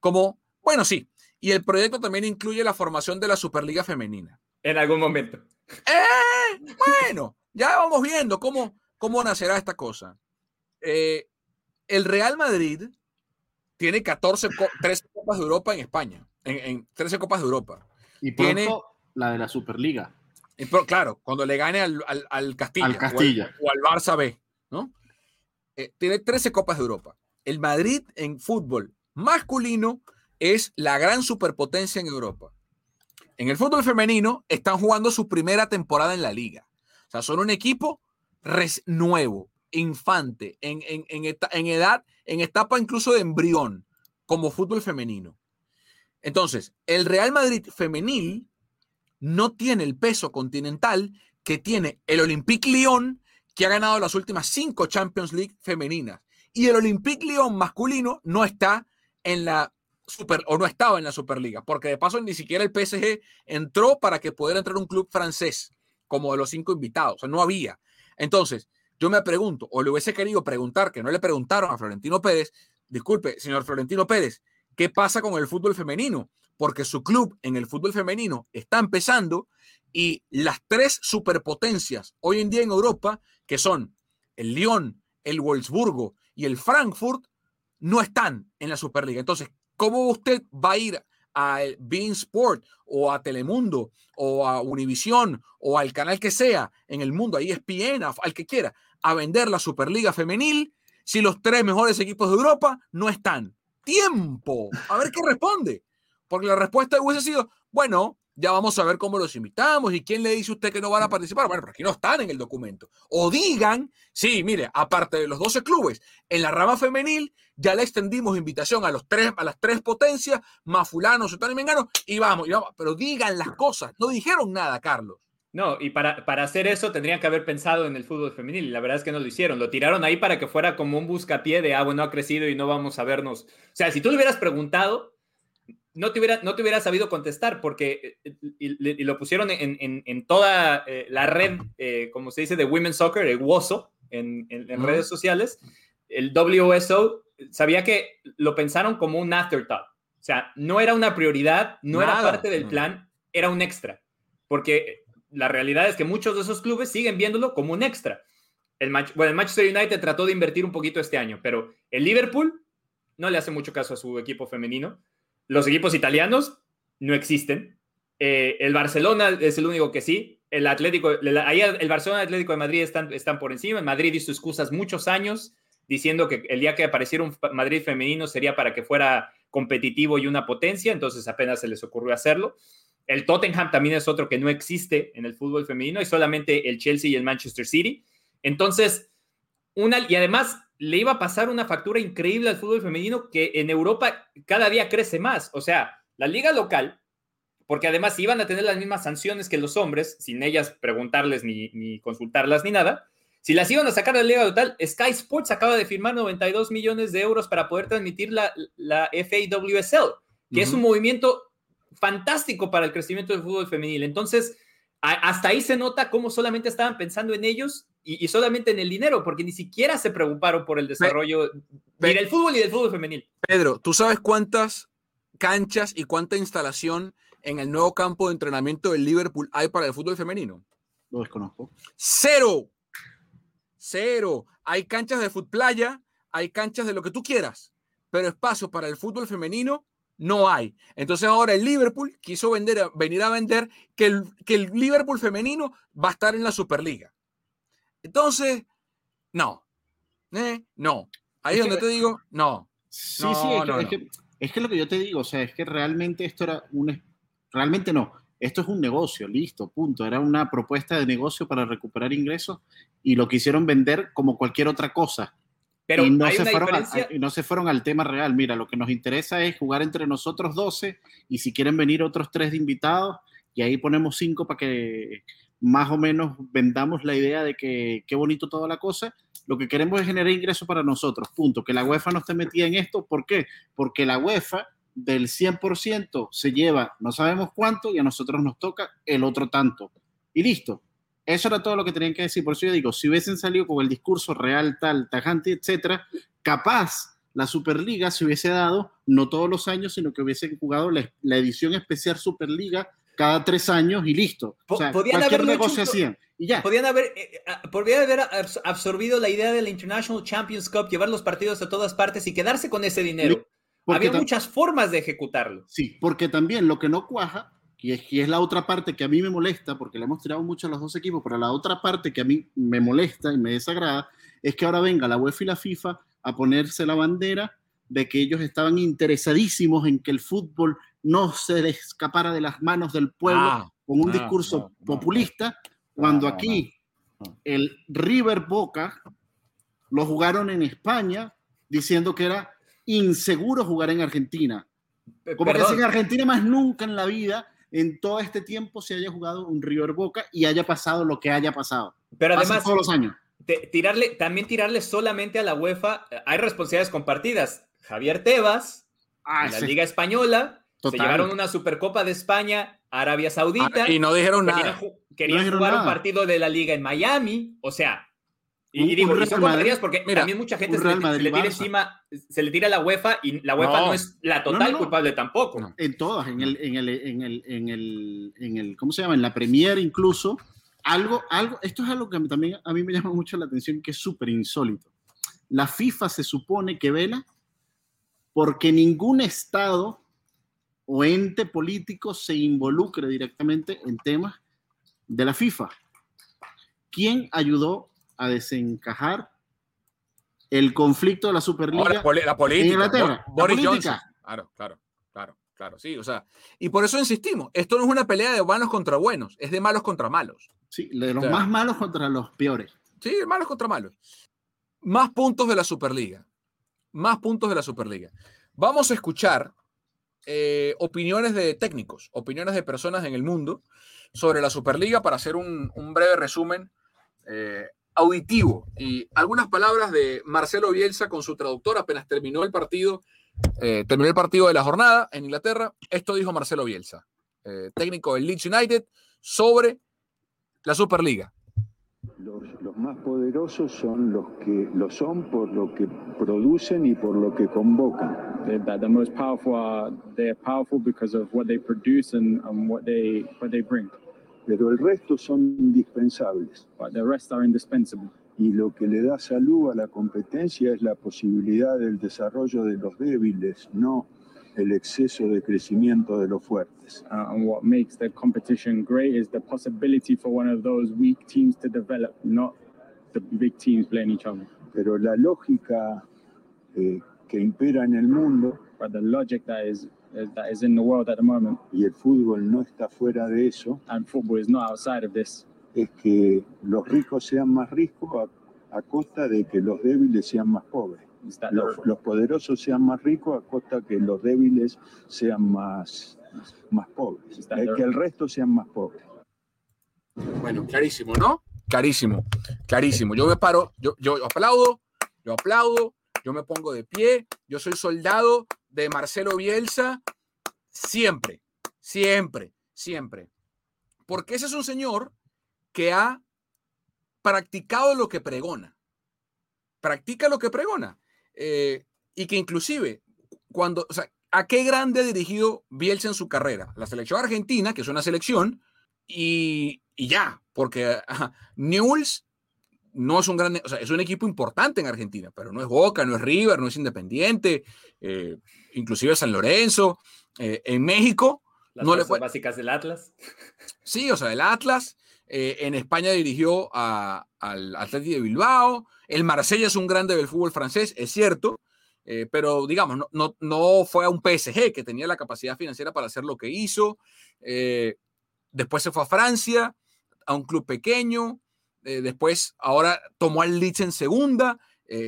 como, bueno, sí, y el proyecto también incluye la formación de la Superliga Femenina. En algún momento. ¡Eh! Bueno, ya vamos viendo cómo, cómo nacerá esta cosa. Eh, el Real Madrid tiene 14, co- 13 Copas de Europa en España, en, en 13 Copas de Europa. y pronto tiene- la de la Superliga. Pero, claro, cuando le gane al, al, al Castilla, Al o al- Castilla. O, al, Barça B, ¿no? Eh, tiene 13 Copas de Europa. El Madrid en fútbol masculino es la gran superpotencia en Europa. en el fútbol femenino están jugando su primera temporada en la liga. O sea, son un equipo nuevo, infante, en, en, edad, en etapa incluso de embrión, como fútbol femenino. Entonces, el Real Madrid femenil no tiene el peso continental que tiene el Olympique Lyon, que ha ganado las últimas cinco Champions League femeninas. Y el Olympique Lyon masculino no está en la Super, o no estaba en la Superliga, porque de paso ni siquiera el PSG entró para que pudiera entrar un club francés como de los cinco invitados, o sea, no había. Entonces, yo me pregunto, o le hubiese querido preguntar, que no le preguntaron a Florentino Pérez, disculpe, señor Florentino Pérez, ¿qué pasa con el fútbol femenino? Porque su club en el fútbol femenino está empezando y las tres superpotencias hoy en día en Europa, que son el Lyon, el Wolfsburgo y el Frankfurt, no están en la Superliga. Entonces, ¿cómo usted va a ir a Bean Sport o a Telemundo o a Univisión o al canal que sea en el mundo, a ESPN, al que quiera, a vender la Superliga Femenil si los tres mejores equipos de Europa no están? Tiempo. A ver qué responde. Porque la respuesta hubiese sido, bueno, ya vamos a ver cómo los invitamos y quién le dice a usted que no van a participar. Bueno, pero aquí no están en el documento. O digan, sí, mire, aparte de los 12 clubes, en la rama femenil ya le extendimos invitación a, los tres, a las tres potencias, más fulano, y mengano, y vamos, y vamos. Pero digan las cosas. No dijeron nada, Carlos. No, y para, para hacer eso tendrían que haber pensado en el fútbol femenil la verdad es que no lo hicieron. Lo tiraron ahí para que fuera como un buscapié de, ah, bueno, ha crecido y no vamos a vernos. O sea, si tú le hubieras preguntado, no te hubiera, no te hubiera sabido contestar porque eh, y, lo pusieron en, toda eh, la red, eh, como se dice, de Women's Soccer, el WOSO, en, redes sociales. El WSO sabía que lo pensaron como un afterthought. O sea, no era una prioridad, no era parte del plan, era un extra. Porque la realidad es que muchos de esos clubes siguen viéndolo como un extra. El, bueno, el Manchester United trató de invertir un poquito este año, pero el Liverpool no le hace mucho caso a su equipo femenino. Los equipos italianos no existen. Eh, el Barcelona es el único que sí. El Atlético, ahí el Barcelona el Atlético de Madrid están, están por encima. El Madrid hizo excusas muchos años diciendo que el día que apareciera un Madrid femenino sería para que fuera competitivo y una potencia, entonces apenas se les ocurrió hacerlo. El Tottenham también es otro que no existe en el fútbol femenino y solamente el Chelsea y el Manchester City. Entonces, una, y además le iba a pasar una factura increíble al fútbol femenino que en Europa cada día crece más. O sea, la liga local, porque además iban a tener las mismas sanciones que los hombres, sin ellas preguntarles ni, consultarlas ni nada. Si las iban a sacar de la liga local, Sky Sports acaba de firmar 92 millones de euros para poder transmitir la, la FAWSL, que es un movimiento fantástico para el crecimiento del fútbol femenil. Entonces, hasta ahí se nota cómo solamente estaban pensando en ellos y, solamente en el dinero, porque ni siquiera se preocuparon por el desarrollo del fútbol y del fútbol femenil. Pedro, ¿tú sabes cuántas canchas y cuánta instalación en el nuevo campo de entrenamiento del Liverpool hay para el fútbol femenino? Lo desconozco. Cero. Cero. Hay canchas de fútbol playa, hay canchas de lo que tú quieras, pero espacio para el fútbol femenino no hay. Entonces ahora el Liverpool quiso vender, venir a vender que el, que el Liverpool femenino va a estar en la Superliga. Entonces, no. ¿Eh? No. Ahí es donde te digo, no. Sí, sí, es, que, es, que, lo que yo te digo, o sea, es que realmente esto era un... Realmente no. Esto es un negocio, listo, punto. Era una propuesta de negocio para recuperar ingresos y lo quisieron vender como cualquier otra cosa. Pero y no, se fueron no se fueron al tema real. Mira, lo que nos interesa es jugar entre nosotros 12 y si quieren venir otros tres de invitados y ahí ponemos cinco para que más o menos vendamos la idea de que qué bonito toda la cosa. Lo que queremos es generar ingresos para nosotros, punto. Que la UEFA no esté metida en esto. ¿Por qué? Porque la UEFA del 100% se lleva no sabemos cuánto y a nosotros nos toca el otro tanto. Y listo. Eso era todo lo que tenían que decir. Por eso yo digo, si hubiesen salido con el discurso real, tal, tajante, etcétera, capaz la Superliga se hubiese dado no todos los años, sino que hubiesen jugado la, edición especial Superliga cada tres años y listo. O sea, podían cualquier negocio hacían. Y ya. Podían haber, eh, eh, ah, podrían haber absorbido la idea de la International Champions Cup, llevar los partidos a todas partes y quedarse con ese dinero. Había muchas formas de ejecutarlo. Sí, porque también lo que no cuaja y es, es la otra parte que a mí me molesta, porque le hemos tirado mucho a los dos equipos, pero la otra parte que a mí me molesta y me desagrada es que ahora venga la UEFA y la FIFA a ponerse la bandera de que ellos estaban interesadísimos en que el fútbol no se le escapara de las manos del pueblo Ah, con un no, discurso no, no, populista, cuando aquí el River Boca lo jugaron en España diciendo que era inseguro jugar en Argentina. Como que Perdón, si en Argentina más nunca en la vida, en todo este tiempo, se haya jugado un River Boca y haya pasado lo que haya pasado. pero Pasa además, todos los años. te- tirarle, también tirarle solamente a la UEFA, eh, hay responsabilidades compartidas. Javier Tebas, Ah, en la Liga Española, Total. se llevaron una Supercopa de España, Arabia Saudita. Ah, y no dijeron querían nada. querían dijeron jugar un partido de la liga en Miami, o sea, y, Un- y digo, y son contrarias porque Mira, también mucha gente se le, Real se le tira encima, se le tira a la UEFA y la UEFA no, No. es la total no, culpable tampoco. En todas, en el, en el, en el, en el, en el, ¿cómo se llama? En la Premier incluso, algo, algo, esto es algo que a mí también a mí me llama mucho la atención, que es súper insólito. La FIFA se supone que vela porque ningún estado o ente político se involucre directamente en temas de la FIFA. ¿Quién ayudó a desencajar el conflicto de la Superliga? La, poli- la política. Inglaterra, Bo- la Boris política. Johnson. Claro, claro, claro, claro, sí, o sea, y por eso insistimos, esto no es una pelea de buenos contra buenos, es de malos contra malos. Sí, de los más malos contra los peores. Sí, malos contra malos. Más puntos de la Superliga. Más puntos de la Superliga. Vamos a escuchar eh, opiniones de técnicos, opiniones de personas en el mundo sobre la Superliga para hacer un, breve resumen eh, auditivo. Y algunas palabras de Marcelo Bielsa con su traductor apenas terminó el partido, eh, terminó el partido de la jornada en Inglaterra. Esto dijo Marcelo Bielsa, técnico del Leeds United, sobre la Superliga. Los, los más poderosos son los que lo son por lo que producen y por lo que convocan. the, the most powerful are they're powerful because of what they produce and, and what they what they bring. Pero el resto son indispensables. But the rest are indispensable. Y lo que le da salud a la competencia es la posibilidad del desarrollo de los débiles, no el exceso de crecimiento de los fuertes. Uh, and what makes the competition great is the possibility for one of those weak teams to develop, not the big teams playing each other. Pero la lógica eh, que impera en el mundo, But the logic that is that is in the world at the moment, y el fútbol no está fuera de eso, and football is not outside of this, es que los ricos sean más ricos a, a costa de que los débiles sean más pobres. Los, poderosos sean más ricos a costa que los débiles sean más, más pobres. Es que el resto sean más pobres. Bueno, clarísimo, ¿no? Clarísimo, clarísimo. Yo me paro, yo, yo aplaudo, yo aplaudo, yo me pongo de pie, yo soy soldado de Marcelo Bielsa siempre, siempre, siempre. Porque ese es un señor que ha practicado lo que pregona. Practica lo que pregona. Eh, y que inclusive, cuando, o sea, ¿a qué grande ha dirigido Bielsa en su carrera? La selección argentina, que es una selección, y, y ya, porque ajá, Newell's no es un gran, o sea, es un equipo importante en Argentina, pero no es Boca, no es River, no es Independiente, eh, inclusive San Lorenzo. Eh, en México, Las no le fue- básicas del Atlas. sí, o sea, el Atlas. eh, en España dirigió a- al Atleti de Bilbao. El Marsella es un grande del fútbol francés, es cierto, eh, pero digamos, no, no, no fue a un PSG que tenía la capacidad financiera para hacer lo que hizo. Eh, después se fue a Francia, a un club pequeño. eh, después, ahora tomó al Leeds en segunda.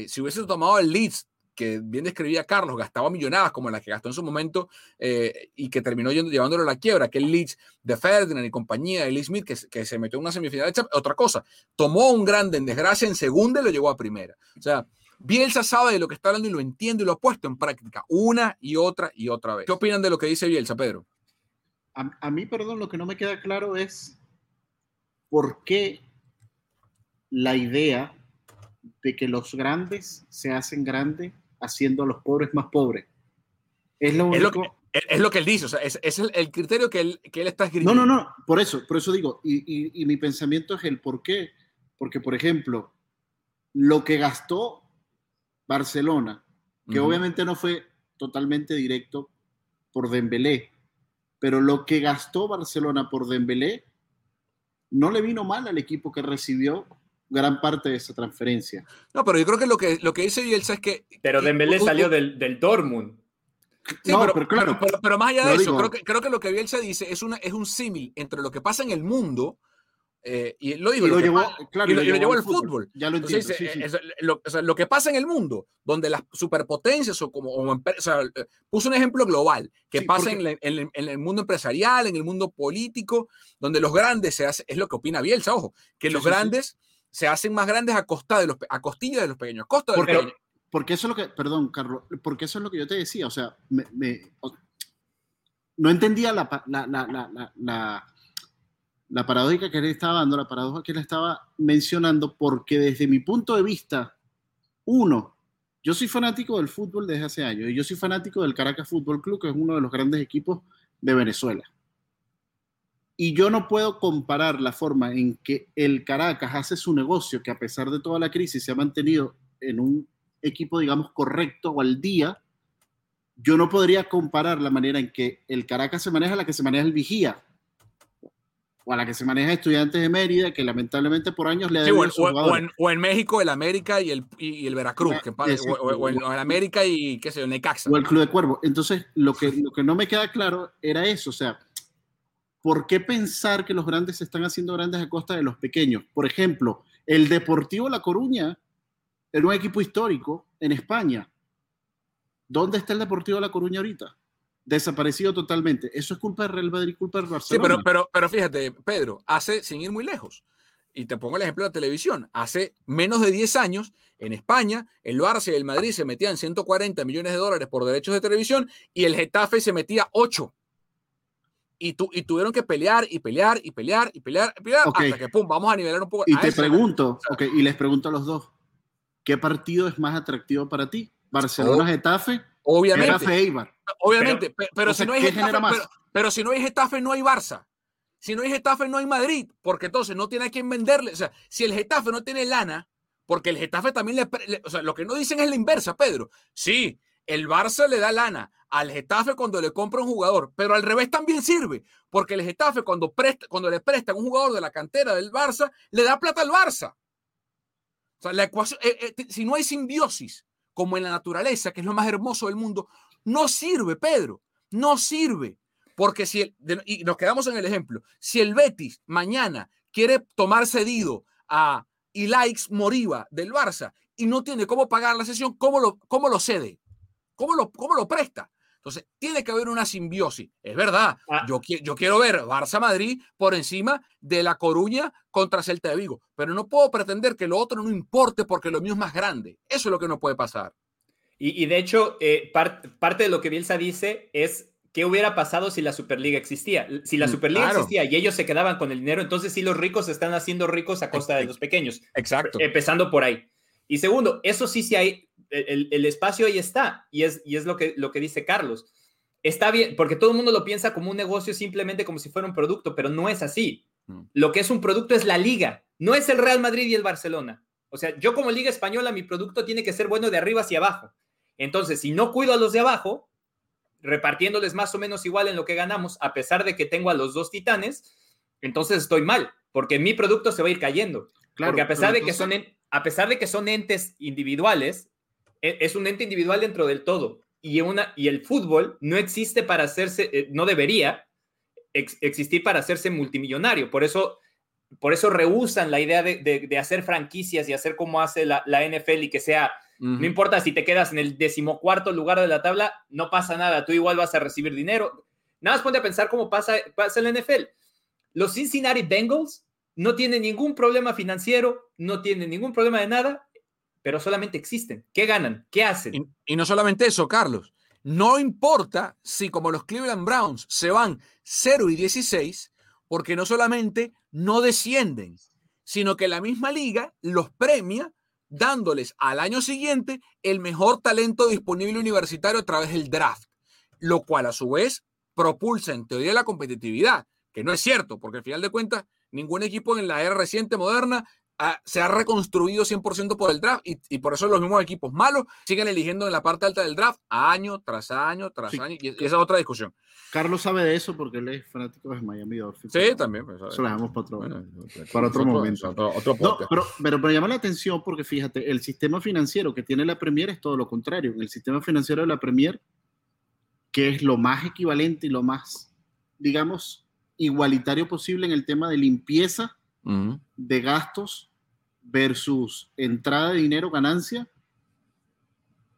Si hubiese tomado al Leeds, que bien describía Carlos, gastaba millonadas como la que gastó en su momento eh, y que terminó llevándolo a la quiebra, que el Leeds de Ferdinand y compañía, de Lee Smith, que, se- metió en una semifinal, otra cosa. Tomó un grande en desgracia en segunda y lo llevó a primera. O sea, Bielsa sabe de lo que está hablando y lo entiende y lo ha puesto en práctica una y otra y otra vez. ¿Qué opinan de lo que dice Bielsa, Pedro? A mí, perdón, lo que no me queda claro es por qué la idea de que los grandes se hacen grandes haciendo a los pobres más pobres. Es lo Es lo que- Es, lo que él dice, o sea, es, es el, el criterio que él, que él está No, escribiendo. no, no, por eso, por eso digo, y, y- y mi pensamiento es el por qué. Porque, por ejemplo, lo que gastó Barcelona, que obviamente no fue totalmente directo por Dembélé, pero lo que gastó Barcelona por Dembélé no le vino mal al equipo que recibió gran parte de esa transferencia. No, pero yo creo que lo que, lo que dice Bielsa es que. Pero que- Dembélé u- salió del, del Dortmund. Sí, No, pero, pero claro, pero- más allá de eso, digo. creo que, creo que lo que Bielsa dice es, una, es un símil entre lo que pasa en el mundo, eh, y lo digo, y lo que llevó, pa- claro, y lo, y lo llevó al fútbol. Ya lo Entonces, entiendo. sí, eh, sí. lo, o sea, lo que pasa en el mundo, donde las superpotencias o como o o sea, eh, puso un ejemplo global, que Sí, pasa porque- en, la- en el- en el mundo empresarial, en el mundo político, donde los grandes se hacen, es lo que opina Bielsa, ojo, que Sí, los sí, sí. grandes se hacen más grandes a costa de los, a costilla de los pequeños, costa de los Porque- pequeños. Porque eso es lo que, perdón, Carlos, porque eso es lo que yo te decía, o sea, me, no entendía la, la, la, la, la, la- la paradójica que él estaba dando, la paradoja que él estaba mencionando, porque desde mi punto de vista, uno, yo soy fanático del fútbol desde hace años, y yo soy fanático del Caracas Fútbol Club, que es uno de los grandes equipos de Venezuela. Y yo no puedo comparar la forma en que el Caracas hace su negocio, que a pesar de toda la crisis se ha mantenido en un equipo, digamos, correcto o al día. Yo no podría comparar la manera en que el Caracas se maneja a la que se maneja el Vigía. O a la que se maneja Estudiantes de Mérida, que lamentablemente por años le ha Sí, o, o- en, o en México, el América y el, y, el Veracruz, que o, o- en, o en América y qué sé yo, Necaxa. o el Club de Cuervo. Entonces, lo que, lo que no me queda claro era eso, o sea, ¿por qué pensar que los grandes se están haciendo grandes a costa de los pequeños? Por ejemplo, el Deportivo La Coruña era un equipo histórico en España. ¿Dónde está el Deportivo La Coruña ahorita? Desaparecido totalmente. Eso es culpa del Real Madrid, culpa del Sí, Barcelona. pero, pero, pero fíjate, Pedro, hace, sin ir muy lejos, y te pongo el ejemplo de la televisión, hace menos de 10 años, en España, el Barça y el Madrid se metían 140 millones de dólares por derechos de televisión y el Getafe se metía 8. Y, tu, y tuvieron que pelear y pelear y pelear y pelear, y pelear Ok. hasta que, pum, vamos a nivelar un poco. y a te eso. pregunto, ok, y les pregunto a los dos, ¿qué partido es más atractivo para ti? ¿Barcelona-Getafe? Obviamente. Getafe-Eibar. Obviamente, pe- pero, o sea, si no hay ¿qué Getafe, genera más? pero, pero si no hay Getafe, no hay Barça. Si no hay Getafe, no hay Madrid, porque entonces no tiene a quién venderle. O sea, si el Getafe no tiene lana, porque el Getafe también le- O sea, lo que no dicen es la inversa, Pedro. Sí, el Barça le da lana al Getafe cuando le compra un jugador, pero al revés también sirve, porque el Getafe cuando, presta, cuando le prestan un jugador de la cantera del Barça, le da plata al Barça. O sea, la ecuación, eh, eh, si no hay simbiosis, como en la naturaleza, que es lo más hermoso del mundo, no sirve, Pedro, no sirve. Porque si, el, y nos quedamos en el ejemplo, si el Betis mañana quiere tomar cedido a Ilaix Moriba del Barça y no tiene cómo pagar la sesión, ¿cómo lo, cómo lo cede? ¿Cómo lo, ¿Cómo lo presta? Entonces, tiene que haber una simbiosis. Es verdad, Ah. yo, yo quiero ver Barça-Madrid por encima de La Coruña contra Celta de Vigo, pero no puedo pretender que lo otro no importe porque lo mío es más grande. Eso es lo que no puede pasar. Y, y de hecho, eh, par- parte de lo que Bielsa dice es qué hubiera pasado si la Superliga existía. Si la Mm, Superliga claro. existía y ellos se quedaban con el dinero, entonces sí los ricos se están haciendo ricos a costa de los pequeños. Exacto. Empezando por ahí. Y segundo, eso sí, sí hay, el, el espacio ahí está, y es, y es lo, que, lo que dice Carlos. Está bien, porque todo el mundo lo piensa como un negocio simplemente como si fuera un producto, pero no es así. Mm. Lo que es un producto es la liga, no es el Real Madrid y el Barcelona. O sea, yo como liga española, mi producto tiene que ser bueno de arriba hacia abajo. Entonces, si no cuido a los de abajo, repartiéndoles más o menos igual en lo que ganamos, a pesar de que tengo a los dos titanes, entonces estoy mal, porque mi producto se va a ir cayendo. Claro, porque a pesar, de que son en- a pesar de que son entes individuales, es un ente individual dentro del todo. Y, una, y el fútbol no existe para hacerse, eh, no debería ex- existir para hacerse multimillonario. Por eso, por eso rehusan la idea de, de- de hacer franquicias y hacer como hace la, la NFL y que sea, no importa si te quedas en el decimocuarto lugar de la tabla, no pasa nada, tú igual vas a recibir dinero. Nada más ponte a pensar cómo pasa, pasa en la NFL. Los Cincinnati Bengals no tienen ningún problema financiero, no tienen ningún problema de nada, pero solamente existen. ¿Qué ganan? ¿Qué hacen? Y, no solamente eso, Carlos. No importa si como los Cleveland Browns se van 0 y 16, porque no solamente no descienden, sino que la misma liga los premia dándoles al año siguiente el mejor talento disponible universitario a través del draft, lo cual a su vez propulsa en teoría la competitividad, que no es cierto, porque al final de cuentas ningún equipo en la era reciente moderna ah, se ha reconstruido 100% por el draft y, y por eso los mismos equipos malos siguen eligiendo en la parte alta del draft año tras año tras Sí. año y, esa es otra discusión. Carlos sabe de eso porque él es fanático de Miami Dolphins. Sí, también. pues, Eso lo dejamos para otro. bueno, para otro momento. Otro, otro No, pero, pero me llama la atención porque fíjate, el sistema financiero que tiene la Premier es todo lo contrario. El sistema financiero de la Premier, que es lo más equivalente y lo más, digamos, igualitario posible en el tema de limpieza de gastos versus entrada de dinero, ganancia,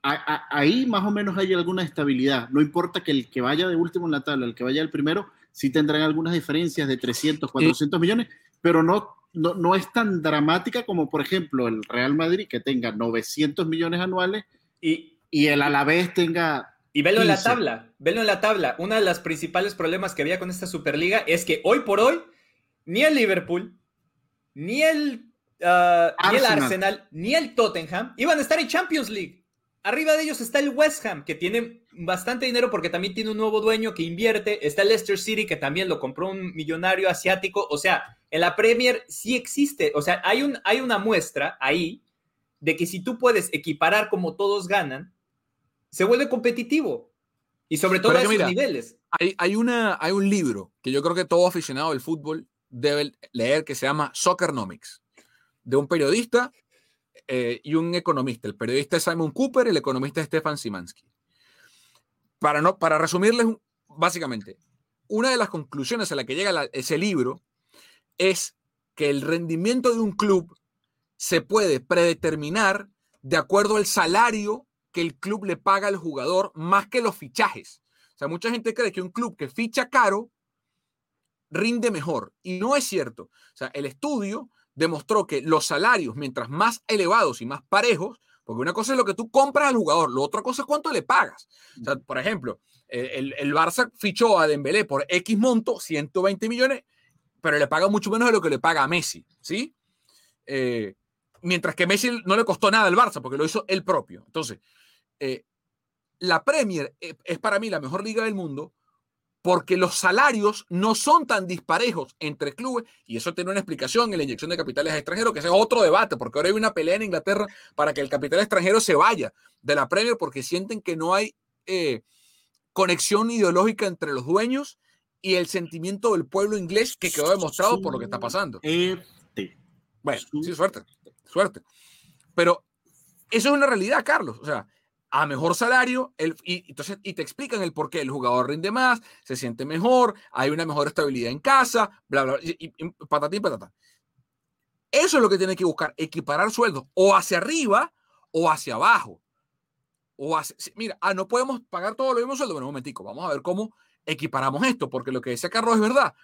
ahí más o menos hay alguna estabilidad. No importa que el que vaya de último en la tabla, el que vaya el primero, sí tendrán algunas diferencias de 300, 400 millones, pero no, no, no, es tan dramática como, por ejemplo, el Real Madrid, que tenga 900 millones anuales y, y el Alavés tenga... Y velo en la tabla, velo en la tabla. Uno de los principales problemas que había con esta Superliga es que hoy por hoy, ni el Liverpool, ni el, ah, ni el Arsenal, ni el Tottenham iban a estar en Champions League. Arriba de ellos está el West Ham, que tiene bastante dinero porque también tiene un nuevo dueño que invierte. Está el Leicester City, que también lo compró un millonario asiático. O sea, en la Premier sí existe. O sea, hay, un, hay una muestra ahí de que si tú puedes equiparar como todos ganan, se vuelve competitivo. Y sobre todo a esos niveles. Hay, hay, una, hay un libro que yo creo que todo aficionado del fútbol debe leer que se llama Soccernomics, de un periodista eh, y un economista. El periodista es Simon Cooper, el economista es Stefan Simansky. Para, no, para resumirles, básicamente, una de las conclusiones a la que llega ese libro es que el rendimiento de un club se puede predeterminar de acuerdo al salario que el club le paga al jugador más que los fichajes. O sea, mucha gente cree que un club que ficha caro rinde mejor y no es cierto. O sea, el estudio demostró que los salarios, mientras más elevados y más parejos, porque una cosa es lo que tú compras al jugador, la otra cosa es cuánto le pagas. O sea, por ejemplo, el, el Barça fichó a Dembélé por X monto, 120 millones, pero le paga mucho menos de lo que le paga a Messi, ¿sí? Eh, mientras que Messi no le costó nada al Barça, porque lo hizo él propio. Entonces, eh, la Premier eh, es para mí la mejor liga del mundo porque los salarios no son tan disparejos entre clubes, y eso tiene una explicación en la inyección de capitales extranjeros, que ese es otro debate, porque ahora hay una pelea en Inglaterra para que el capital extranjero se vaya de la Premier porque sienten que no hay eh, conexión ideológica entre los dueños y el sentimiento del pueblo inglés que quedó demostrado por lo que está pasando. Bueno, sí, suerte, suerte. Pero eso es una realidad, Carlos. O sea, a mejor salario, el, y, entonces, y te explican el por qué el jugador rinde más, se siente mejor, hay una mejor estabilidad en casa, bla, bla, y, y, patatín, patata. Eso es lo que tiene que buscar, equiparar sueldos o hacia arriba o hacia abajo. O mira, ah, no podemos pagar todo lo mismo sueldo. Bueno, un momentico, vamos a ver cómo equiparamos esto, porque lo que decía Carlos es verdad.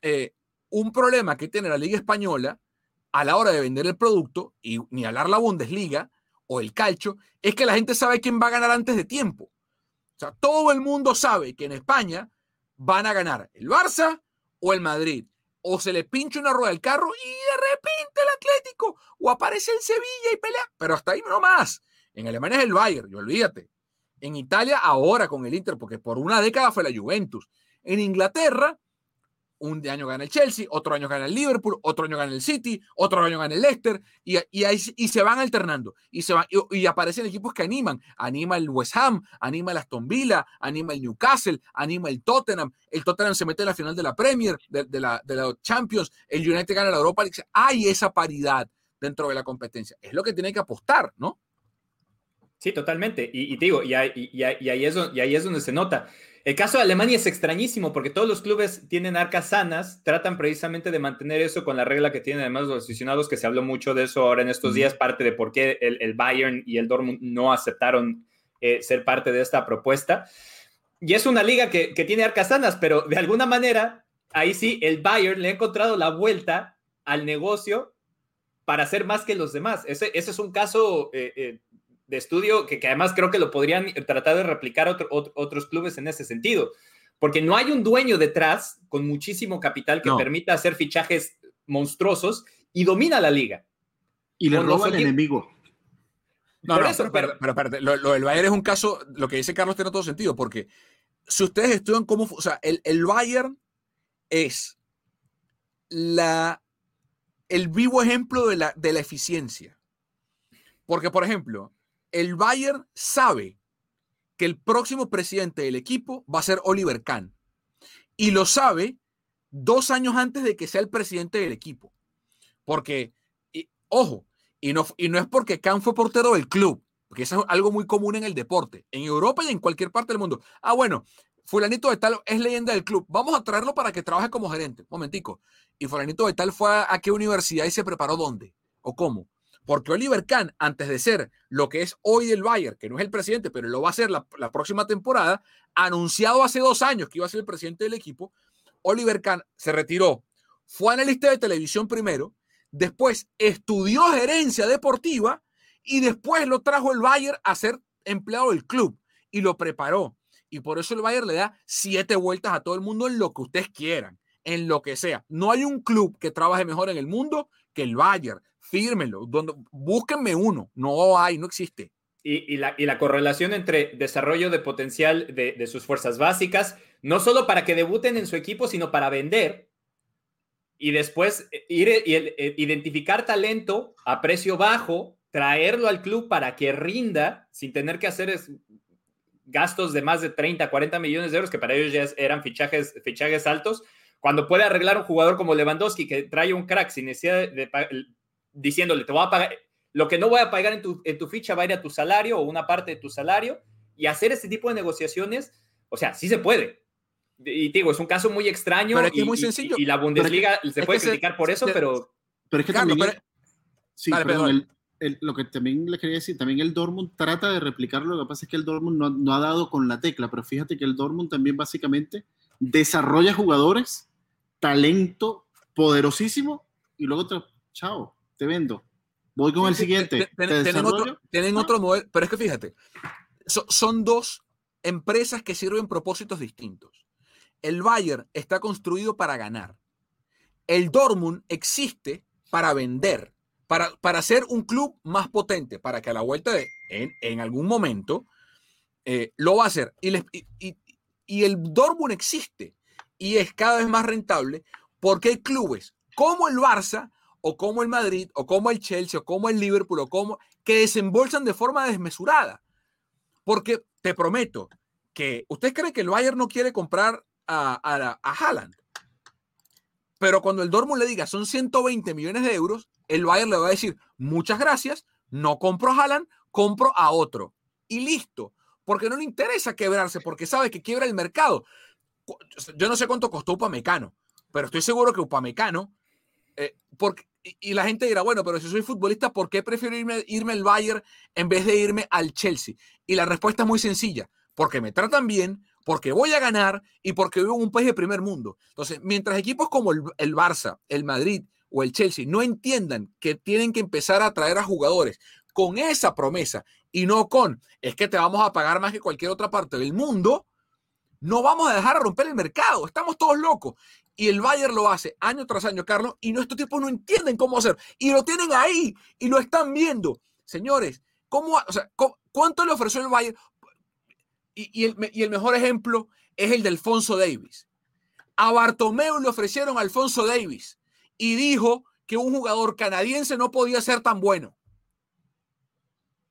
Eh, un problema que tiene la Liga Española a la hora de vender el producto, y ni hablar la Bundesliga, o el calcho, es que la gente sabe quién va a ganar antes de tiempo. O sea, todo el mundo sabe que en España van a ganar el Barça o el Madrid. O se le pincha una rueda del carro y de repente el Atlético. O aparece el Sevilla y pelea. Pero hasta ahí no más. En Alemania es el Bayern, y olvídate. En Italia ahora con el Inter, porque por una década fue la Juventus. En Inglaterra un año gana el Chelsea, otro año gana el Liverpool, otro año gana el City, otro año gana el Leicester, y, y, ahí, y se van alternando, y, se y, aparecen equipos que animan, anima el West Ham, anima el Aston Villa, anima el Newcastle, anima el Tottenham, el Tottenham se mete en la final de la Premier, de, la, de la Champions, el United gana la Europa League, hay esa paridad dentro de la competencia, es lo que tiene que apostar, ¿no? Sí, totalmente, y, te digo, y, es, y ahí es donde se nota. El caso de Alemania es extrañísimo porque todos los clubes tienen arcas sanas, tratan precisamente de mantener eso con la regla que tienen además los aficionados, que se habló mucho de eso ahora en estos días, parte de por qué el, Bayern y el Dortmund no aceptaron eh, ser parte de esta propuesta. Y es una liga que, tiene arcas sanas, pero de alguna manera, ahí sí, el Bayern le ha encontrado la vuelta al negocio para ser más que los demás. Ese, ese es un caso eh, eh, de estudio que, además creo que lo podrían tratar de replicar otros clubes en ese sentido, porque no hay un dueño detrás con muchísimo capital que permita hacer fichajes monstruosos y domina la liga. Y le roba al enemigo. No, pero, pero, lo, del Bayern es un caso, lo que dice Carlos tiene todo sentido, porque si ustedes estudian cómo, o sea, el, el Bayern es la, el vivo ejemplo de la, de la eficiencia. Porque, por ejemplo, el Bayern sabe que el próximo presidente del equipo va a ser Oliver Kahn. Y lo sabe dos años antes de que sea el presidente del equipo. Porque, ojo, y no, y no es porque Kahn fue portero del club, porque eso es algo muy común en el deporte, en Europa y en cualquier parte del mundo. Ah, bueno, fulanito de tal es leyenda del club, vamos a traerlo para que trabaje como gerente. Momentico. ¿Y fulanito de tal fue a, qué universidad y se preparó dónde? ¿O cómo? Porque Oliver Kahn, antes de ser lo que es hoy el Bayern, que no es el presidente, pero lo va a ser la, la próxima temporada, anunciado hace dos años que iba a ser el presidente del equipo, Oliver Kahn se retiró, fue analista de televisión primero, después estudió gerencia deportiva y después lo trajo el Bayern a ser empleado del club y lo preparó. Y por eso el Bayern le da siete vueltas a todo el mundo en lo que ustedes quieran, en lo que sea. No hay un club que trabaje mejor en el mundo que el Bayern. Fírmenlo, donde, búsquenme uno. No hay, no existe. Y, la, correlación entre desarrollo de potencial de, de, sus fuerzas básicas, no solo para que debuten en su equipo, sino para vender. Y después eh, ir y eh, identificar talento a precio bajo traerlo al club para que rinda sin tener que hacer gastos de más de 30, 40 millones de euros, que para ellos ya eran fichajes, fichajes altos, cuando puede arreglar un jugador como Lewandowski que trae un crack sin necesidad de, diciéndole, te voy a pagar, lo que no voy a pagar en tu, en tu ficha va a ir a tu salario o una parte de tu salario, y hacer este tipo de negociaciones, o sea, sí se puede. Y digo, es un caso muy extraño. Pero es muy sencillo. Y, la Bundesliga se puede criticar por eso, pero... Pero es que también... Sí, perdón, lo que también le quería decir, también el Dortmund trata de replicarlo, lo que pasa es que el Dortmund no, ha dado con la tecla, pero fíjate que el Dortmund también básicamente desarrolla jugadores, talento poderosísimo, y luego te, chao, te vendo. Voy con el siguiente. tienen, otro, tienen otro modelo, pero es que fíjate, son dos empresas que sirven propósitos distintos. El Bayern está construido para ganar. El Dortmund existe para vender para, para ser un club más potente, para que a la vuelta de, en, en algún momento, eh, lo va a hacer. Y, y, y, el Dortmund existe y es cada vez más rentable porque hay clubes como el Barça o como el Madrid o como el Chelsea o como el Liverpool o como que desembolsan de forma desmesurada. Porque te prometo que ustedes creen que el Bayern no quiere comprar a, a, a Haaland. Pero cuando el Dortmund le diga son 120 millones de euros, el Bayern le va a decir muchas gracias, no compro a Haaland, compro a otro. Y listo, porque no le interesa quebrarse, porque sabe que quiebra el mercado. Yo no sé cuánto costó Upamecano, pero estoy seguro que Upamecano, eh, porque, y, la gente dirá, bueno, pero si soy futbolista, ¿por qué prefiero irme, irme al Bayern en vez de irme al Chelsea? Y la respuesta es muy sencilla, porque me tratan bien, porque voy a ganar y porque vivo en un país de primer mundo. Entonces, mientras equipos como el, el, Barça, el Madrid o el Chelsea no entiendan que tienen que empezar a traer a jugadores con esa promesa y no con, es que te vamos a pagar más que cualquier otra parte del mundo, no vamos a dejar a romper el mercado. Estamos todos locos. Y el Bayern lo hace año tras año, Carlos, y nuestros tipos no entienden cómo hacer. Y lo tienen ahí y lo están viendo. Señores, ¿cómo, o sea, ¿cuánto le ofreció el Bayern? y, el, mejor ejemplo es el de Alfonso Davis. A Bartomeu le ofrecieron a Alfonso Davis y dijo que un jugador canadiense no podía ser tan bueno.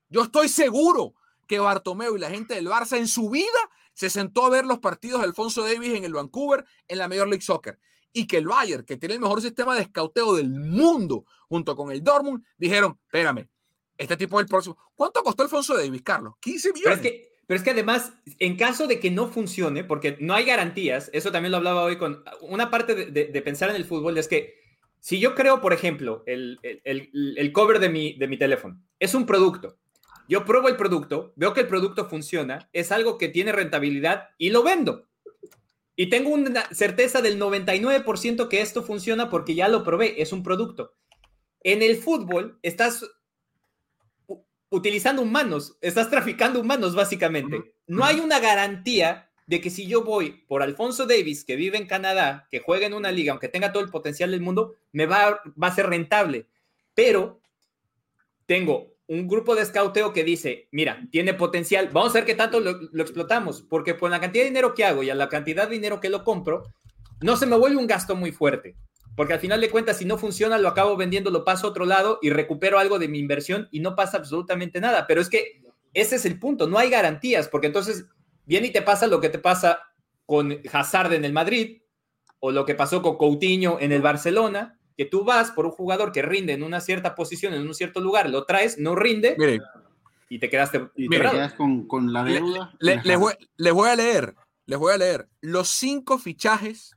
Yo estoy seguro que Bartomeu y la gente del Barça en su vida se sentó a ver los partidos de Alfonso Davis en el Vancouver en la Major League Soccer y que el Bayern, que tiene el mejor sistema de escauteo del mundo, junto con el Dortmund, dijeron, espérame, este tipo es el próximo. ¿Cuánto costó Alfonso Davis, Carlos? 15 millones. Pero es que además, en caso de que no funcione, porque no hay garantías, eso también lo hablaba hoy con una parte de, pensar en el fútbol, es que si yo creo, por ejemplo, el, cover de mi, de mi teléfono, es un producto. Yo pruebo el producto, veo que el producto funciona, es algo que tiene rentabilidad y lo vendo. Y tengo una certeza del 99% que esto funciona porque ya lo probé, es un producto. En el fútbol estás utilizando humanos, estás traficando humanos básicamente. No hay una garantía de que si yo voy por Alfonso Davis, que vive en Canadá, que juega en una liga, aunque tenga todo el potencial del mundo, me va, va a ser rentable. Pero tengo un grupo de scouteo que dice, mira, tiene potencial, vamos a ver qué tanto lo, lo, explotamos, porque por la cantidad de dinero que hago y a la cantidad de dinero que lo compro, no se me vuelve un gasto muy fuerte. Porque al final de cuentas, si no funciona, lo acabo vendiendo, lo paso a otro lado y recupero algo de mi inversión y no pasa absolutamente nada. Pero es que ese es el punto, no hay garantías, porque entonces viene y te pasa lo que te pasa con Hazard en el Madrid o lo que pasó con Coutinho en el Barcelona, que tú vas por un jugador que rinde en una cierta posición, en un cierto lugar, lo traes, no rinde. y te quedaste. Y te quedas con, con la deuda. Le- les, voy, les voy a leer, les voy a leer los cinco fichajes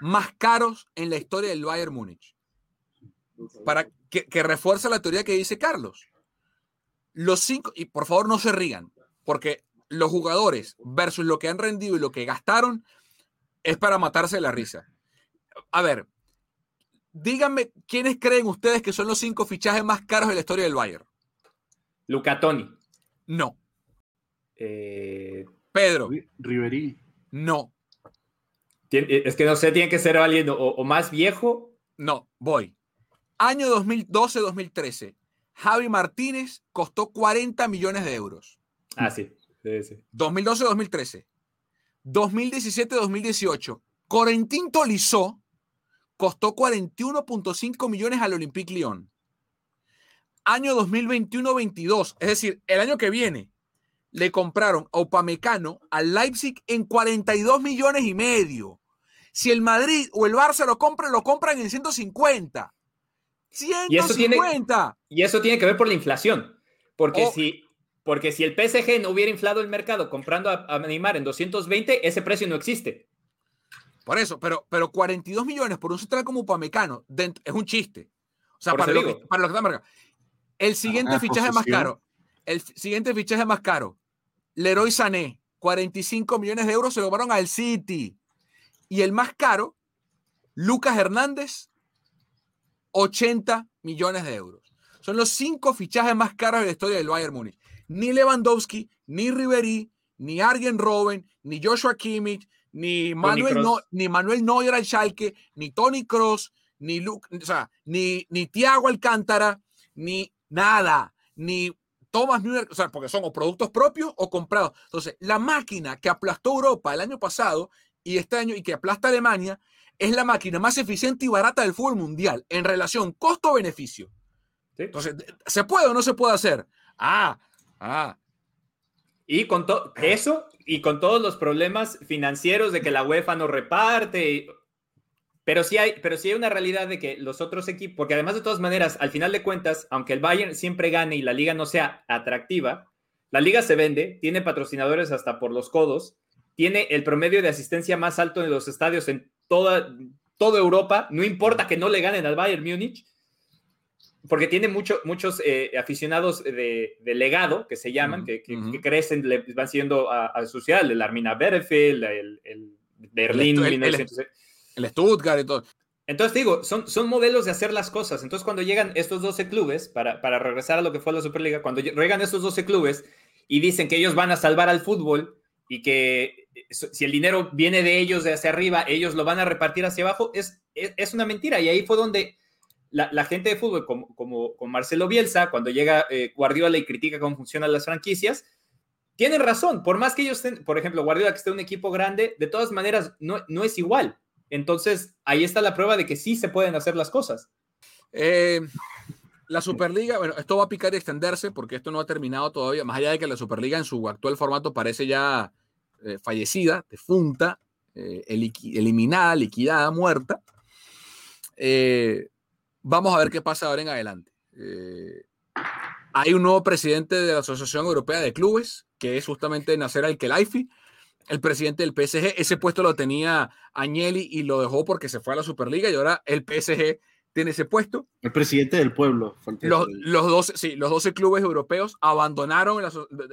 más caros en la historia del Bayern Múnich. Para que, que refuerza la teoría que dice Carlos. Los cinco, y por favor no se rían, porque los jugadores versus lo que han rendido y lo que gastaron es para matarse de la risa. A ver, díganme quiénes creen ustedes que son los cinco fichajes más caros de la historia del Bayern. Luca Toni. No. Eh, Pedro, Ri- Ribery. no. eh, es que no sé, tiene que ser alguien o, o más viejo. No, voy. Año 2012-2013. Javi Martínez costó 40 millones de euros. Ah, sí. sí, sí. 2012-2013. 2017-2018. Corentín Tolizó costó 41.5 millones al Olympique Lyon. Año 2021-22, es decir, el año que viene, le compraron a Upamecano al Leipzig en 42 millones y medio. Si el Madrid o el Barça lo compran, lo compran en 150. Y eso tiene- 150. Y eso tiene que ver por la inflación. Porque, Oh. si, porque si el PSG no hubiera inflado el mercado comprando a, a Neymar en 220, ese precio no existe. Por eso, pero, pero 42 millones por un central como Upamecano dent- es un chiste. O sea, para lo, que, para lo que está marcado. El siguiente Ah, fichaje más caro. El siguiente fichaje más caro. Leroy Sané, 45 millones de euros se lo al City. Y el más caro, Lucas Hernández, 80 millones de euros. Son los cinco fichajes más caros de la historia del Bayern Múnich. Ni Lewandowski, ni Ribery, ni Arjen Robben, ni Joshua Kimmich, ni Manuel, no, ni Manuel Neuer al Schalke, ni Tony Cross, ni, Lu- o sea, ni, ni Thiago Alcántara, ni nada, ni Thomas Müller, o sea, porque son o productos propios o comprados. Entonces, la máquina que aplastó Europa el año pasado y este año y que aplasta Alemania es la máquina más eficiente y barata del fútbol mundial en relación costo-beneficio. ¿sí? Entonces, ¿se puede o no se puede hacer? Ah, ah. Y con todo eso y con todos los problemas financieros de que la UEFA no reparte. y- Pero sí, hay, pero sí hay una realidad de que los otros equipos, porque además de todas maneras, al final de cuentas, aunque el Bayern siempre gane y la liga no sea atractiva, la liga se vende, tiene patrocinadores hasta por los codos, tiene el promedio de asistencia más alto en los estadios en toda, toda Europa, no importa que no le ganen al Bayern Múnich, porque tiene mucho, muchos eh, aficionados de, de legado, que se llaman, Ujú, que, que- ujú. que crecen, le van siguiendo a, a su ciudad, el Armina Berefeld, el, el Berlín, El- el- el- 1900. El Stuttgart y todo. Entonces digo, son, son modelos de hacer las cosas. Entonces cuando llegan estos 12 clubes, para, para regresar a lo que fue la Superliga, cuando lle- llegan estos 12 clubes y dicen que ellos van a salvar al fútbol y que eh, si el dinero viene de ellos de hacia arriba, ellos lo van a repartir hacia abajo, es, es, es una mentira. Y ahí fue donde la, gente de fútbol, como, como con Marcelo Bielsa, cuando llega eh, Guardiola y critica cómo funcionan las franquicias, tienen razón. Por más que ellos estén, por ejemplo, Guardiola que esté un equipo grande, de todas maneras no, no es igual. Entonces, ahí está la prueba de que sí se pueden hacer las cosas. Eh, la Superliga, bueno, esto va a picar y extenderse porque esto no ha terminado todavía, más allá de que la Superliga en su actual formato parece ya eh, fallecida, defunta, eh, eliminada, liquidada, muerta. Vamos a ver qué pasa ahora en adelante. Eh, hay un nuevo presidente de la Asociación Europea de Clubes, que es justamente Nasser Al-Khelaifi, el presidente del PSG. Ese puesto lo tenía Agnelli y lo dejó porque se fue a la Superliga y ahora el PSG tiene ese puesto. El presidente del pueblo. Los, los 12, sí, los 12 clubes europeos abandonaron la,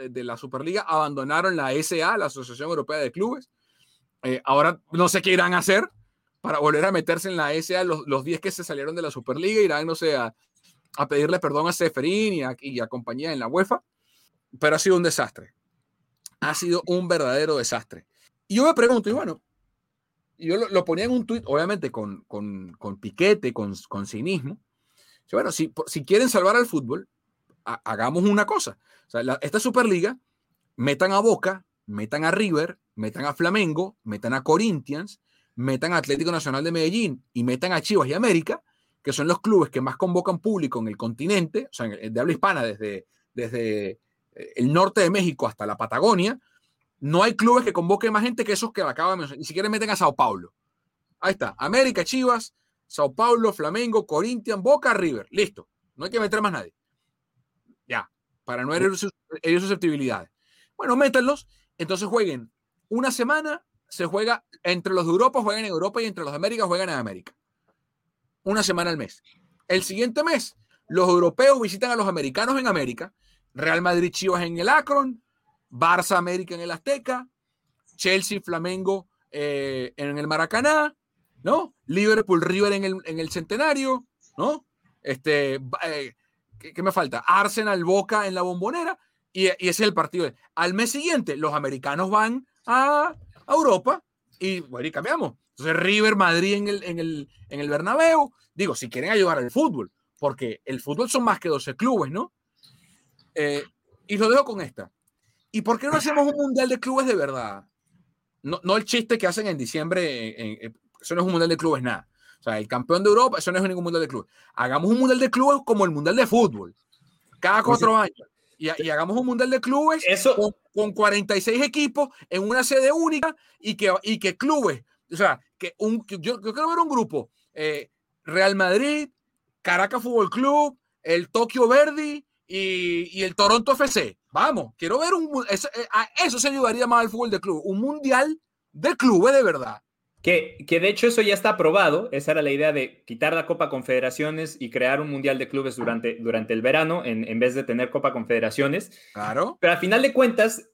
de la Superliga, abandonaron la SA, la Asociación Europea de Clubes. Eh, ahora no sé qué irán a hacer para volver a meterse en la SA. Los, los 10 que se salieron de la Superliga irán, no sé, a, a pedirle perdón a Seferín y a, y compañía en la UEFA. Pero ha sido un desastre. Ha sido un verdadero desastre. Y yo me pregunto, y bueno, yo lo, ponía en un tuit, obviamente con, con, con piquete, con, con cinismo. Bueno, si, si quieren salvar al fútbol, ha- hagamos una cosa. Esta Superliga, metan a Boca, metan a River, metan a Flamengo, metan a Corinthians, metan a Atlético Nacional de Medellín y metan a Chivas y América, que son los clubes que más convocan público en el continente, o sea, de habla hispana, desde, desde eh, el norte de México hasta la Patagonia. No hay clubes que convoquen más gente que esos que acabo de mencionar. Ni siquiera meten a Sao Paulo. Ahí está. América, Chivas, Sao Paulo, Flamengo, Corinthians, Boca, River. Listo. No hay que meter más nadie. Ya. Para no herir susceptibilidades. Bueno, métanlos, entonces jueguen una semana, se juega entre los de Europa, juegan en Europa y entre los de América juegan en América. Una semana al mes. El siguiente mes, los europeos visitan a los americanos en América, Real Madrid Chivas en el Akron, Barça América en el Azteca, Chelsea Flamengo eh, en el Maracaná, ¿no? Liverpool River en el, en el Centenario, ¿no? Este, eh, ¿qué, me falta? Arsenal Boca en la Bombonera y, ese es el partido. Al mes siguiente, los americanos van a, Europa y, bueno, y cambiamos. Entonces, River Madrid en el, en, el, en el Bernabéu. Digo, si quieren ayudar al fútbol, porque el fútbol son más que 12 clubes, ¿no? Eh, y lo dejo con esta. ¿Y por qué no hacemos un mundial de clubes de verdad? No, no el chiste que hacen en diciembre, eso no es un mundial de clubes, nada. O sea, el campeón de Europa, eso no es ningún mundial de clubes. Hagamos un mundial de clubes como el mundial de fútbol, cada cuatro años. Y, hagamos un mundial de clubes eso, con, 46 equipos en una sede única y que, y que clubes, o sea, que un, yo, quiero ver un grupo, eh, Real Madrid, Caracas Fútbol Club, el Tokio Verdi y, el Toronto FC. Vamos, quiero ver un. Eso, eh, eso se ayudaría más al fútbol de club. Un mundial de clubes de verdad. Que, que, de hecho eso ya está aprobado. Esa era la idea de quitar la Copa Confederaciones y crear un Mundial de Clubes durante, durante el verano en, en vez de tener Copa Confederaciones. Claro. Pero al final de cuentas,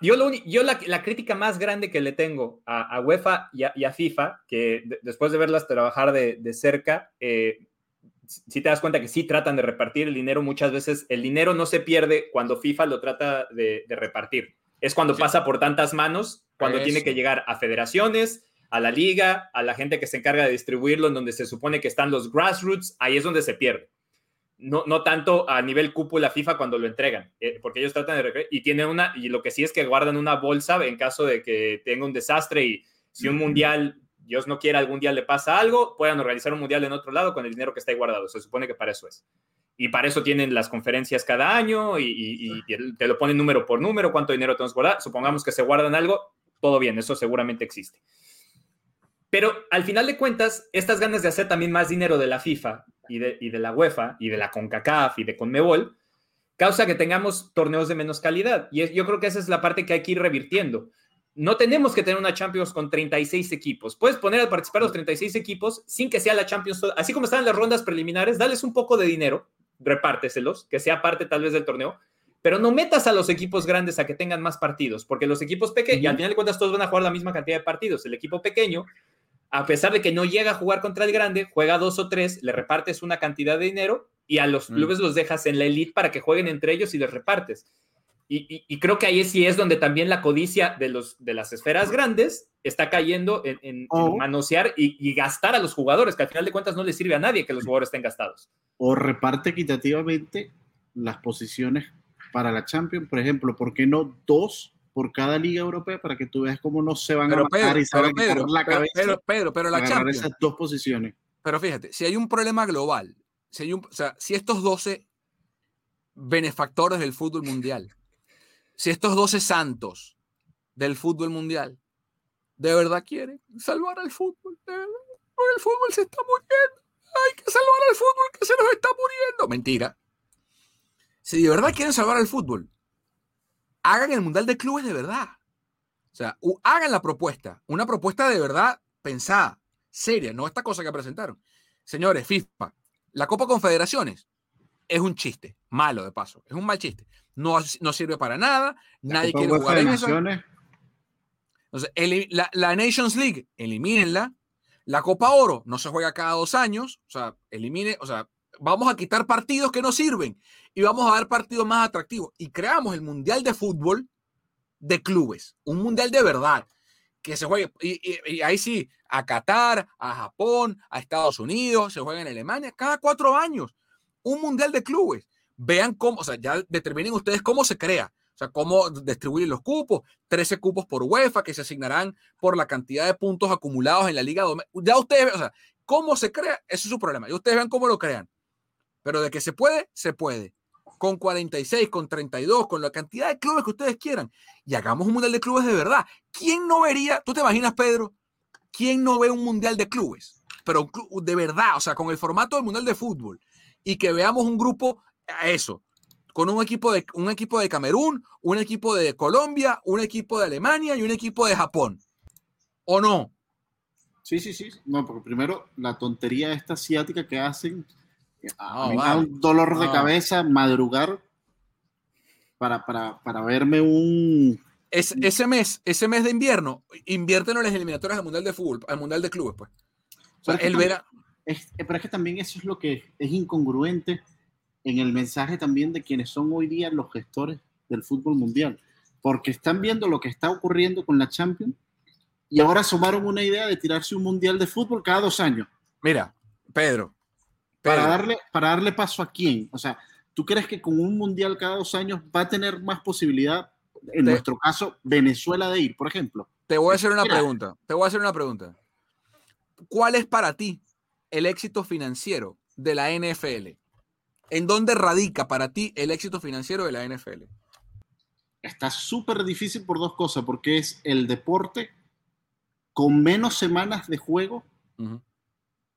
yo, lo, yo la, la, crítica más grande que le tengo a, a UEFA y a, FIFA, que después de verlas trabajar de, de cerca, eh, si te das cuenta que sí tratan de repartir el dinero, muchas veces el dinero no se pierde cuando FIFA lo trata de, repartir. Es cuando pasa por tantas manos, cuando tiene que llegar a federaciones, a la liga, a la gente que se encarga de distribuirlo, en donde se supone que están los grassroots, ahí es donde se pierde. No, no tanto a nivel cúpula FIFA cuando lo entregan, eh, porque ellos tratan de... Y tienen una, y lo que sí es que guardan una bolsa en caso de que tenga un desastre y si un mundial Dios no quiera, algún día le pasa algo, puedan organizar un mundial en otro lado con el dinero que está ahí guardado. Se supone que para eso es. Y para eso tienen las conferencias cada año y, te lo ponen número por número, cuánto dinero tenemos que guardar. Supongamos que se guardan algo, todo bien, eso seguramente existe. Pero al final de cuentas, estas ganas de hacer también más dinero de la FIFA y de, y de la UEFA y de la CONCACAF y de CONMEBOL causa que tengamos torneos de menos calidad. Y yo creo que esa es la parte que hay que ir revirtiendo no tenemos que tener una Champions con 36 equipos. Puedes poner a participar los 36 equipos sin que sea la Champions, así como están las rondas preliminares, dales un poco de dinero, repárteselos, que sea parte tal vez del torneo, pero no metas a los equipos grandes a que tengan más partidos, porque los equipos pequeños, y al final de cuentas todos van a jugar la misma cantidad de partidos. El equipo pequeño, a pesar de que no llega a jugar contra el grande, juega dos o tres, le repartes una cantidad de dinero y a los clubes los dejas en la elite para que jueguen entre ellos y les repartes. Y, creo que ahí sí es donde también la codicia de, los, de las esferas grandes está cayendo en, manosear y, gastar a los jugadores, que al final de cuentas no le sirve a nadie que los jugadores estén gastados. O reparte equitativamente las posiciones para la Champions, por ejemplo, ¿por qué no dos por cada liga europea para que tú veas cómo no se van a matar y se van a la cabeza? Pero, pero, pero la Champions. esas dos posiciones. Pero fíjate, si hay un problema global, si, hay un, o sea, si estos 12 benefactores del fútbol mundial si estos 12 santos del fútbol mundial de verdad quieren salvar al fútbol, porque el fútbol se está muriendo. Hay que salvar al fútbol que se nos está muriendo. Mentira. Si de verdad quieren salvar al fútbol, hagan el Mundial de Clubes de verdad. O sea, hagan la propuesta, una propuesta de verdad pensada, seria, no esta cosa que presentaron. Señores, FIFA, la Copa Confederaciones es un chiste, malo de paso, es un mal chiste no, no sirve para nada, nadie quiere jugar en eso. Entonces, la, la, Nations League, elimínenla. La Copa Oro no se juega cada dos años, o sea, elimine, o sea, vamos a quitar partidos que no sirven y vamos a dar partidos más atractivos. Y creamos el Mundial de Fútbol de clubes, un Mundial de verdad, que se juegue, y, ahí sí, a Qatar, a Japón, a Estados Unidos, se juega en Alemania, cada cuatro años, un Mundial de clubes vean cómo, o sea, ya determinen ustedes cómo se crea, o sea, cómo distribuir los cupos, 13 cupos por UEFA que se asignarán por la cantidad de puntos acumulados en la liga. Ya ustedes, o sea, cómo se crea, eso es su problema. Y ustedes vean cómo lo crean. Pero de que se puede, se puede. Con 46, con 32, con la cantidad de clubes que ustedes quieran. Y hagamos un mundial de clubes de verdad. ¿Quién no vería, tú te imaginas, Pedro, quién no ve un mundial de clubes? Pero de verdad, o sea, con el formato del mundial de fútbol y que veamos un grupo a eso. con un equipo de, un equipo de Camerún, un equipo de Colombia, un equipo de Alemania y un equipo de Japón. ¿O no? Sí, sí, sí. No, porque primero la tontería esta asiática que hacen, a, No, mí me da vale. un dolor de No. cabeza madrugar para, para, para verme un... Es- ese mes, ese mes de invierno, inviértelo en las eliminatorias al Mundial de Fútbol, al Mundial de Clubes, pues. O sea, Pero es que el también- vera- es- eh, pero es que también eso es lo que es incongruente en el mensaje también de quienes son hoy día los gestores del fútbol mundial, porque están viendo lo que está ocurriendo con la Champions y ahora sumaron una idea de tirarse un mundial de fútbol cada dos años. Mira, Pedro. Para darle, para darle paso a quién. O sea, ¿tú crees que con un mundial cada dos años va a tener más posibilidad, en Te- nuestro caso, Venezuela de ir, por ejemplo? te voy a hacer una Mira. pregunta. Te voy a hacer una pregunta. ¿Cuál es para ti el éxito financiero de la NFL? ¿En dónde radica para ti el éxito financiero de la NFL? Está súper difícil por dos cosas, porque es el deporte con menos semanas de juego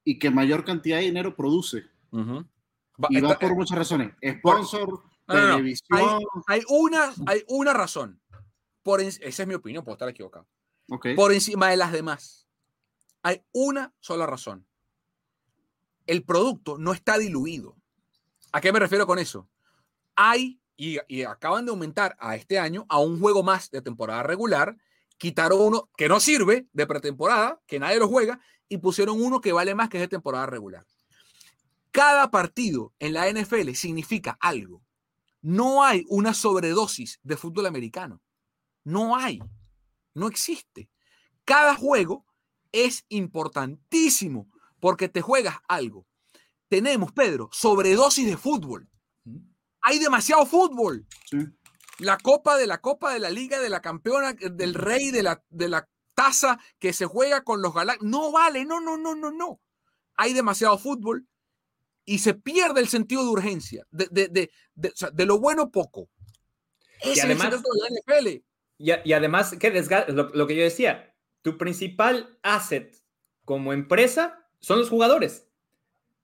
y que mayor cantidad de dinero produce. Y va por muchas razones. Sponsor, No, no, no. televisión. hay, una, hay una razón. Por en- esa es mi opinión, puedo estar equivocado. Por encima de las demás. Hay una sola razón. El producto no está diluido. ¿A qué me refiero con eso? Hay, y, y acaban de aumentar a este año, a un juego más de temporada regular, quitaron uno que no sirve de pretemporada, que nadie lo juega, y pusieron uno que vale más que es de temporada regular. Cada partido en la NFL significa algo. No hay una sobredosis de fútbol americano. No hay. No existe. Cada juego es importantísimo porque te juegas algo. Tenemos, Pedro, sobredosis de fútbol. Hay demasiado fútbol. Sí. La copa de la copa de la liga, de la campeona, del rey, de la, de la taza que se juega con los galácticos. No vale, no, no, no, no, no. Hay demasiado fútbol y se pierde el sentido de urgencia, de, de, de, de- o sea, de lo bueno poco. Ese además- es el secreto de la NFL. Y, y además, ¿qué desga- lo, lo que yo decía, tu principal asset como empresa son los jugadores.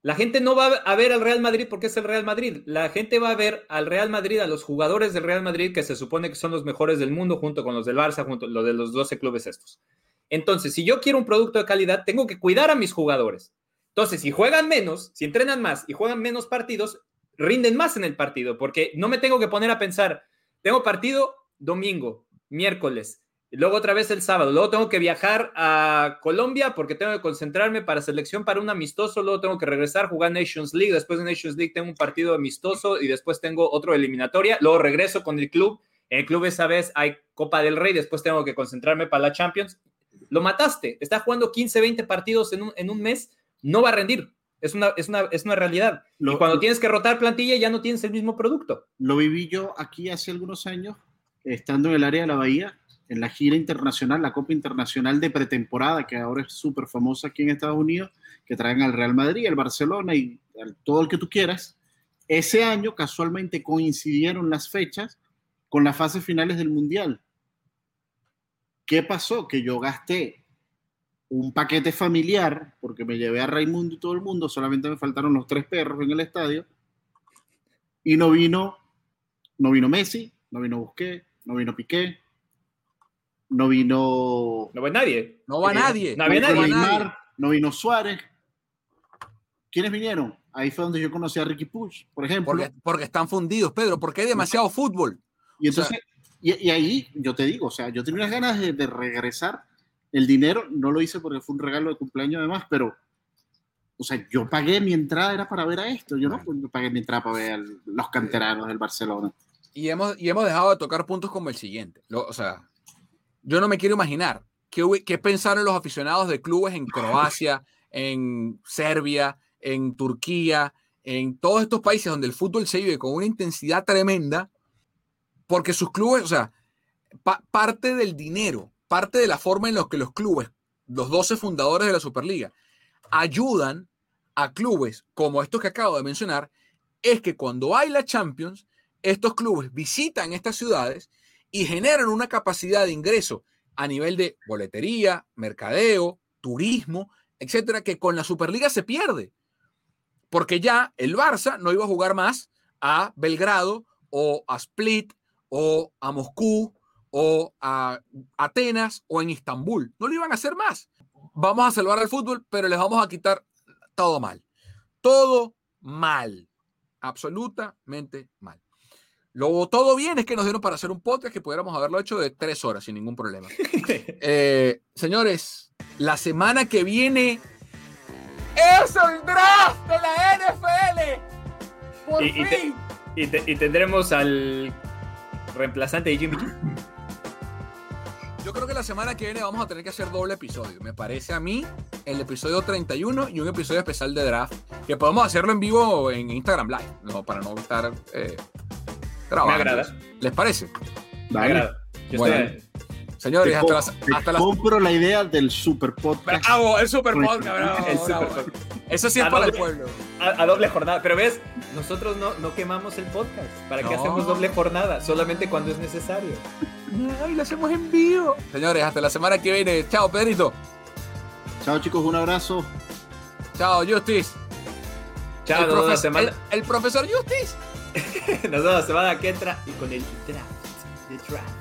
La gente no va a ver al Real Madrid porque es el Real Madrid. La gente va a ver al Real Madrid, a los jugadores del Real Madrid, que se supone que son los mejores del mundo, junto con los del Barça, junto con los de los 12 clubes estos. Entonces, si yo quiero un producto de calidad, tengo que cuidar a mis jugadores. Entonces, si juegan menos, si entrenan más y juegan menos partidos, rinden más en el partido, porque no me tengo que poner a pensar, tengo partido domingo, miércoles, luego otra vez el sábado, luego tengo que viajar a Colombia porque tengo que concentrarme para selección para un amistoso, luego tengo que regresar, jugar Nations League, después de Nations League tengo un partido amistoso y después tengo otro eliminatoria, luego regreso con el club, en el club esa vez hay Copa del Rey, después tengo que concentrarme para la Champions. Lo mataste, está jugando 15, 20 partidos en un, en un mes, no va a rendir. Es una, es una, es una realidad. Lo- y cuando tienes que rotar plantilla ya no tienes el mismo producto. Lo viví yo aquí hace algunos años, estando en el área de la Bahía, en la gira internacional, la Copa Internacional de pretemporada, que ahora es súper famosa aquí en Estados Unidos, que traen al Real Madrid, al Barcelona y todo el que tú quieras. Ese año casualmente coincidieron las fechas con las fases finales del Mundial. ¿Qué pasó? Que yo gasté un paquete familiar, porque me llevé a Raimundo y todo el mundo, solamente me faltaron los tres perros en el estadio, y no vino, no vino Messi, no vino Busquets, no vino Piqué, no vino No ve nadie. No va Eh, nadie. no había va nadie. Neymar, no vino Suárez. ¿Quiénes vinieron? Ahí fue donde yo conocí a Ricky Push, por ejemplo. Porque, porque están fundidos, Pedro, porque hay demasiado fútbol. Y O sea- entonces, y, y ahí yo te digo, o sea, yo tenía unas ganas de, de regresar el dinero, no lo hice porque fue un regalo de cumpleaños además, pero, o sea, yo pagué mi entrada, era para ver a esto, yo no yo pagué mi entrada para ver a los canteranos del Barcelona. Y hemos, y hemos dejado de tocar puntos como el siguiente. Lo- o sea, yo no me quiero imaginar qué, pensaron los aficionados de clubes en Croacia, en Serbia, en Turquía, en todos estos países donde el fútbol se vive con una intensidad tremenda, porque sus clubes, o sea, pa- parte del dinero, parte de la forma en la que los clubes, los 12 fundadores de la Superliga, ayudan a clubes como estos que acabo de mencionar, es que cuando hay la Champions, estos clubes visitan estas ciudades y generan una capacidad de ingreso a nivel de boletería, mercadeo, turismo, etcétera, que con la Superliga se pierde. Porque ya el Barça no iba a jugar más a Belgrado o a Split o a Moscú o a Atenas o en Estambul. No lo iban a hacer más. Vamos a salvar al fútbol, pero les vamos a quitar todo mal. Todo mal. Absolutamente mal. Lo todo bien es que nos dieron para hacer un podcast que pudiéramos haberlo hecho de tres horas sin ningún problema. [laughs] Eh, señores, la semana que viene es el draft de la NFL. Por Y- y te- fin. Y, te- y tendremos al reemplazante de Jimmy G. Yo creo que la semana que viene vamos a tener que hacer doble episodio. Me parece a mí el episodio 31 y un episodio especial de draft que podemos hacerlo en vivo en Instagram Live, no, para no estar eh, Me agrada. ¿Les parece? Me agrada. Yo Bueno. estoy- Señores, hasta las, hasta las- compro la idea del super podcast. Bravo, el super podcast, bravo, El bravo. super podcast. Eso sí es Ah, para el pueblo. a, a doble jornada. Pero ves, nosotros no, no quemamos el podcast. ¿Para qué hacemos doble jornada? Solamente cuando es necesario. Ay, lo hacemos en vivo. Señores, hasta la semana que viene. Chao, Pedrito. Chao chicos, un abrazo. Chao, Justice. Chao, el, nos vemos la profe- semana, el- el profesor Justice. [laughs] nos vemos la semana que entra y con el draft. The draft.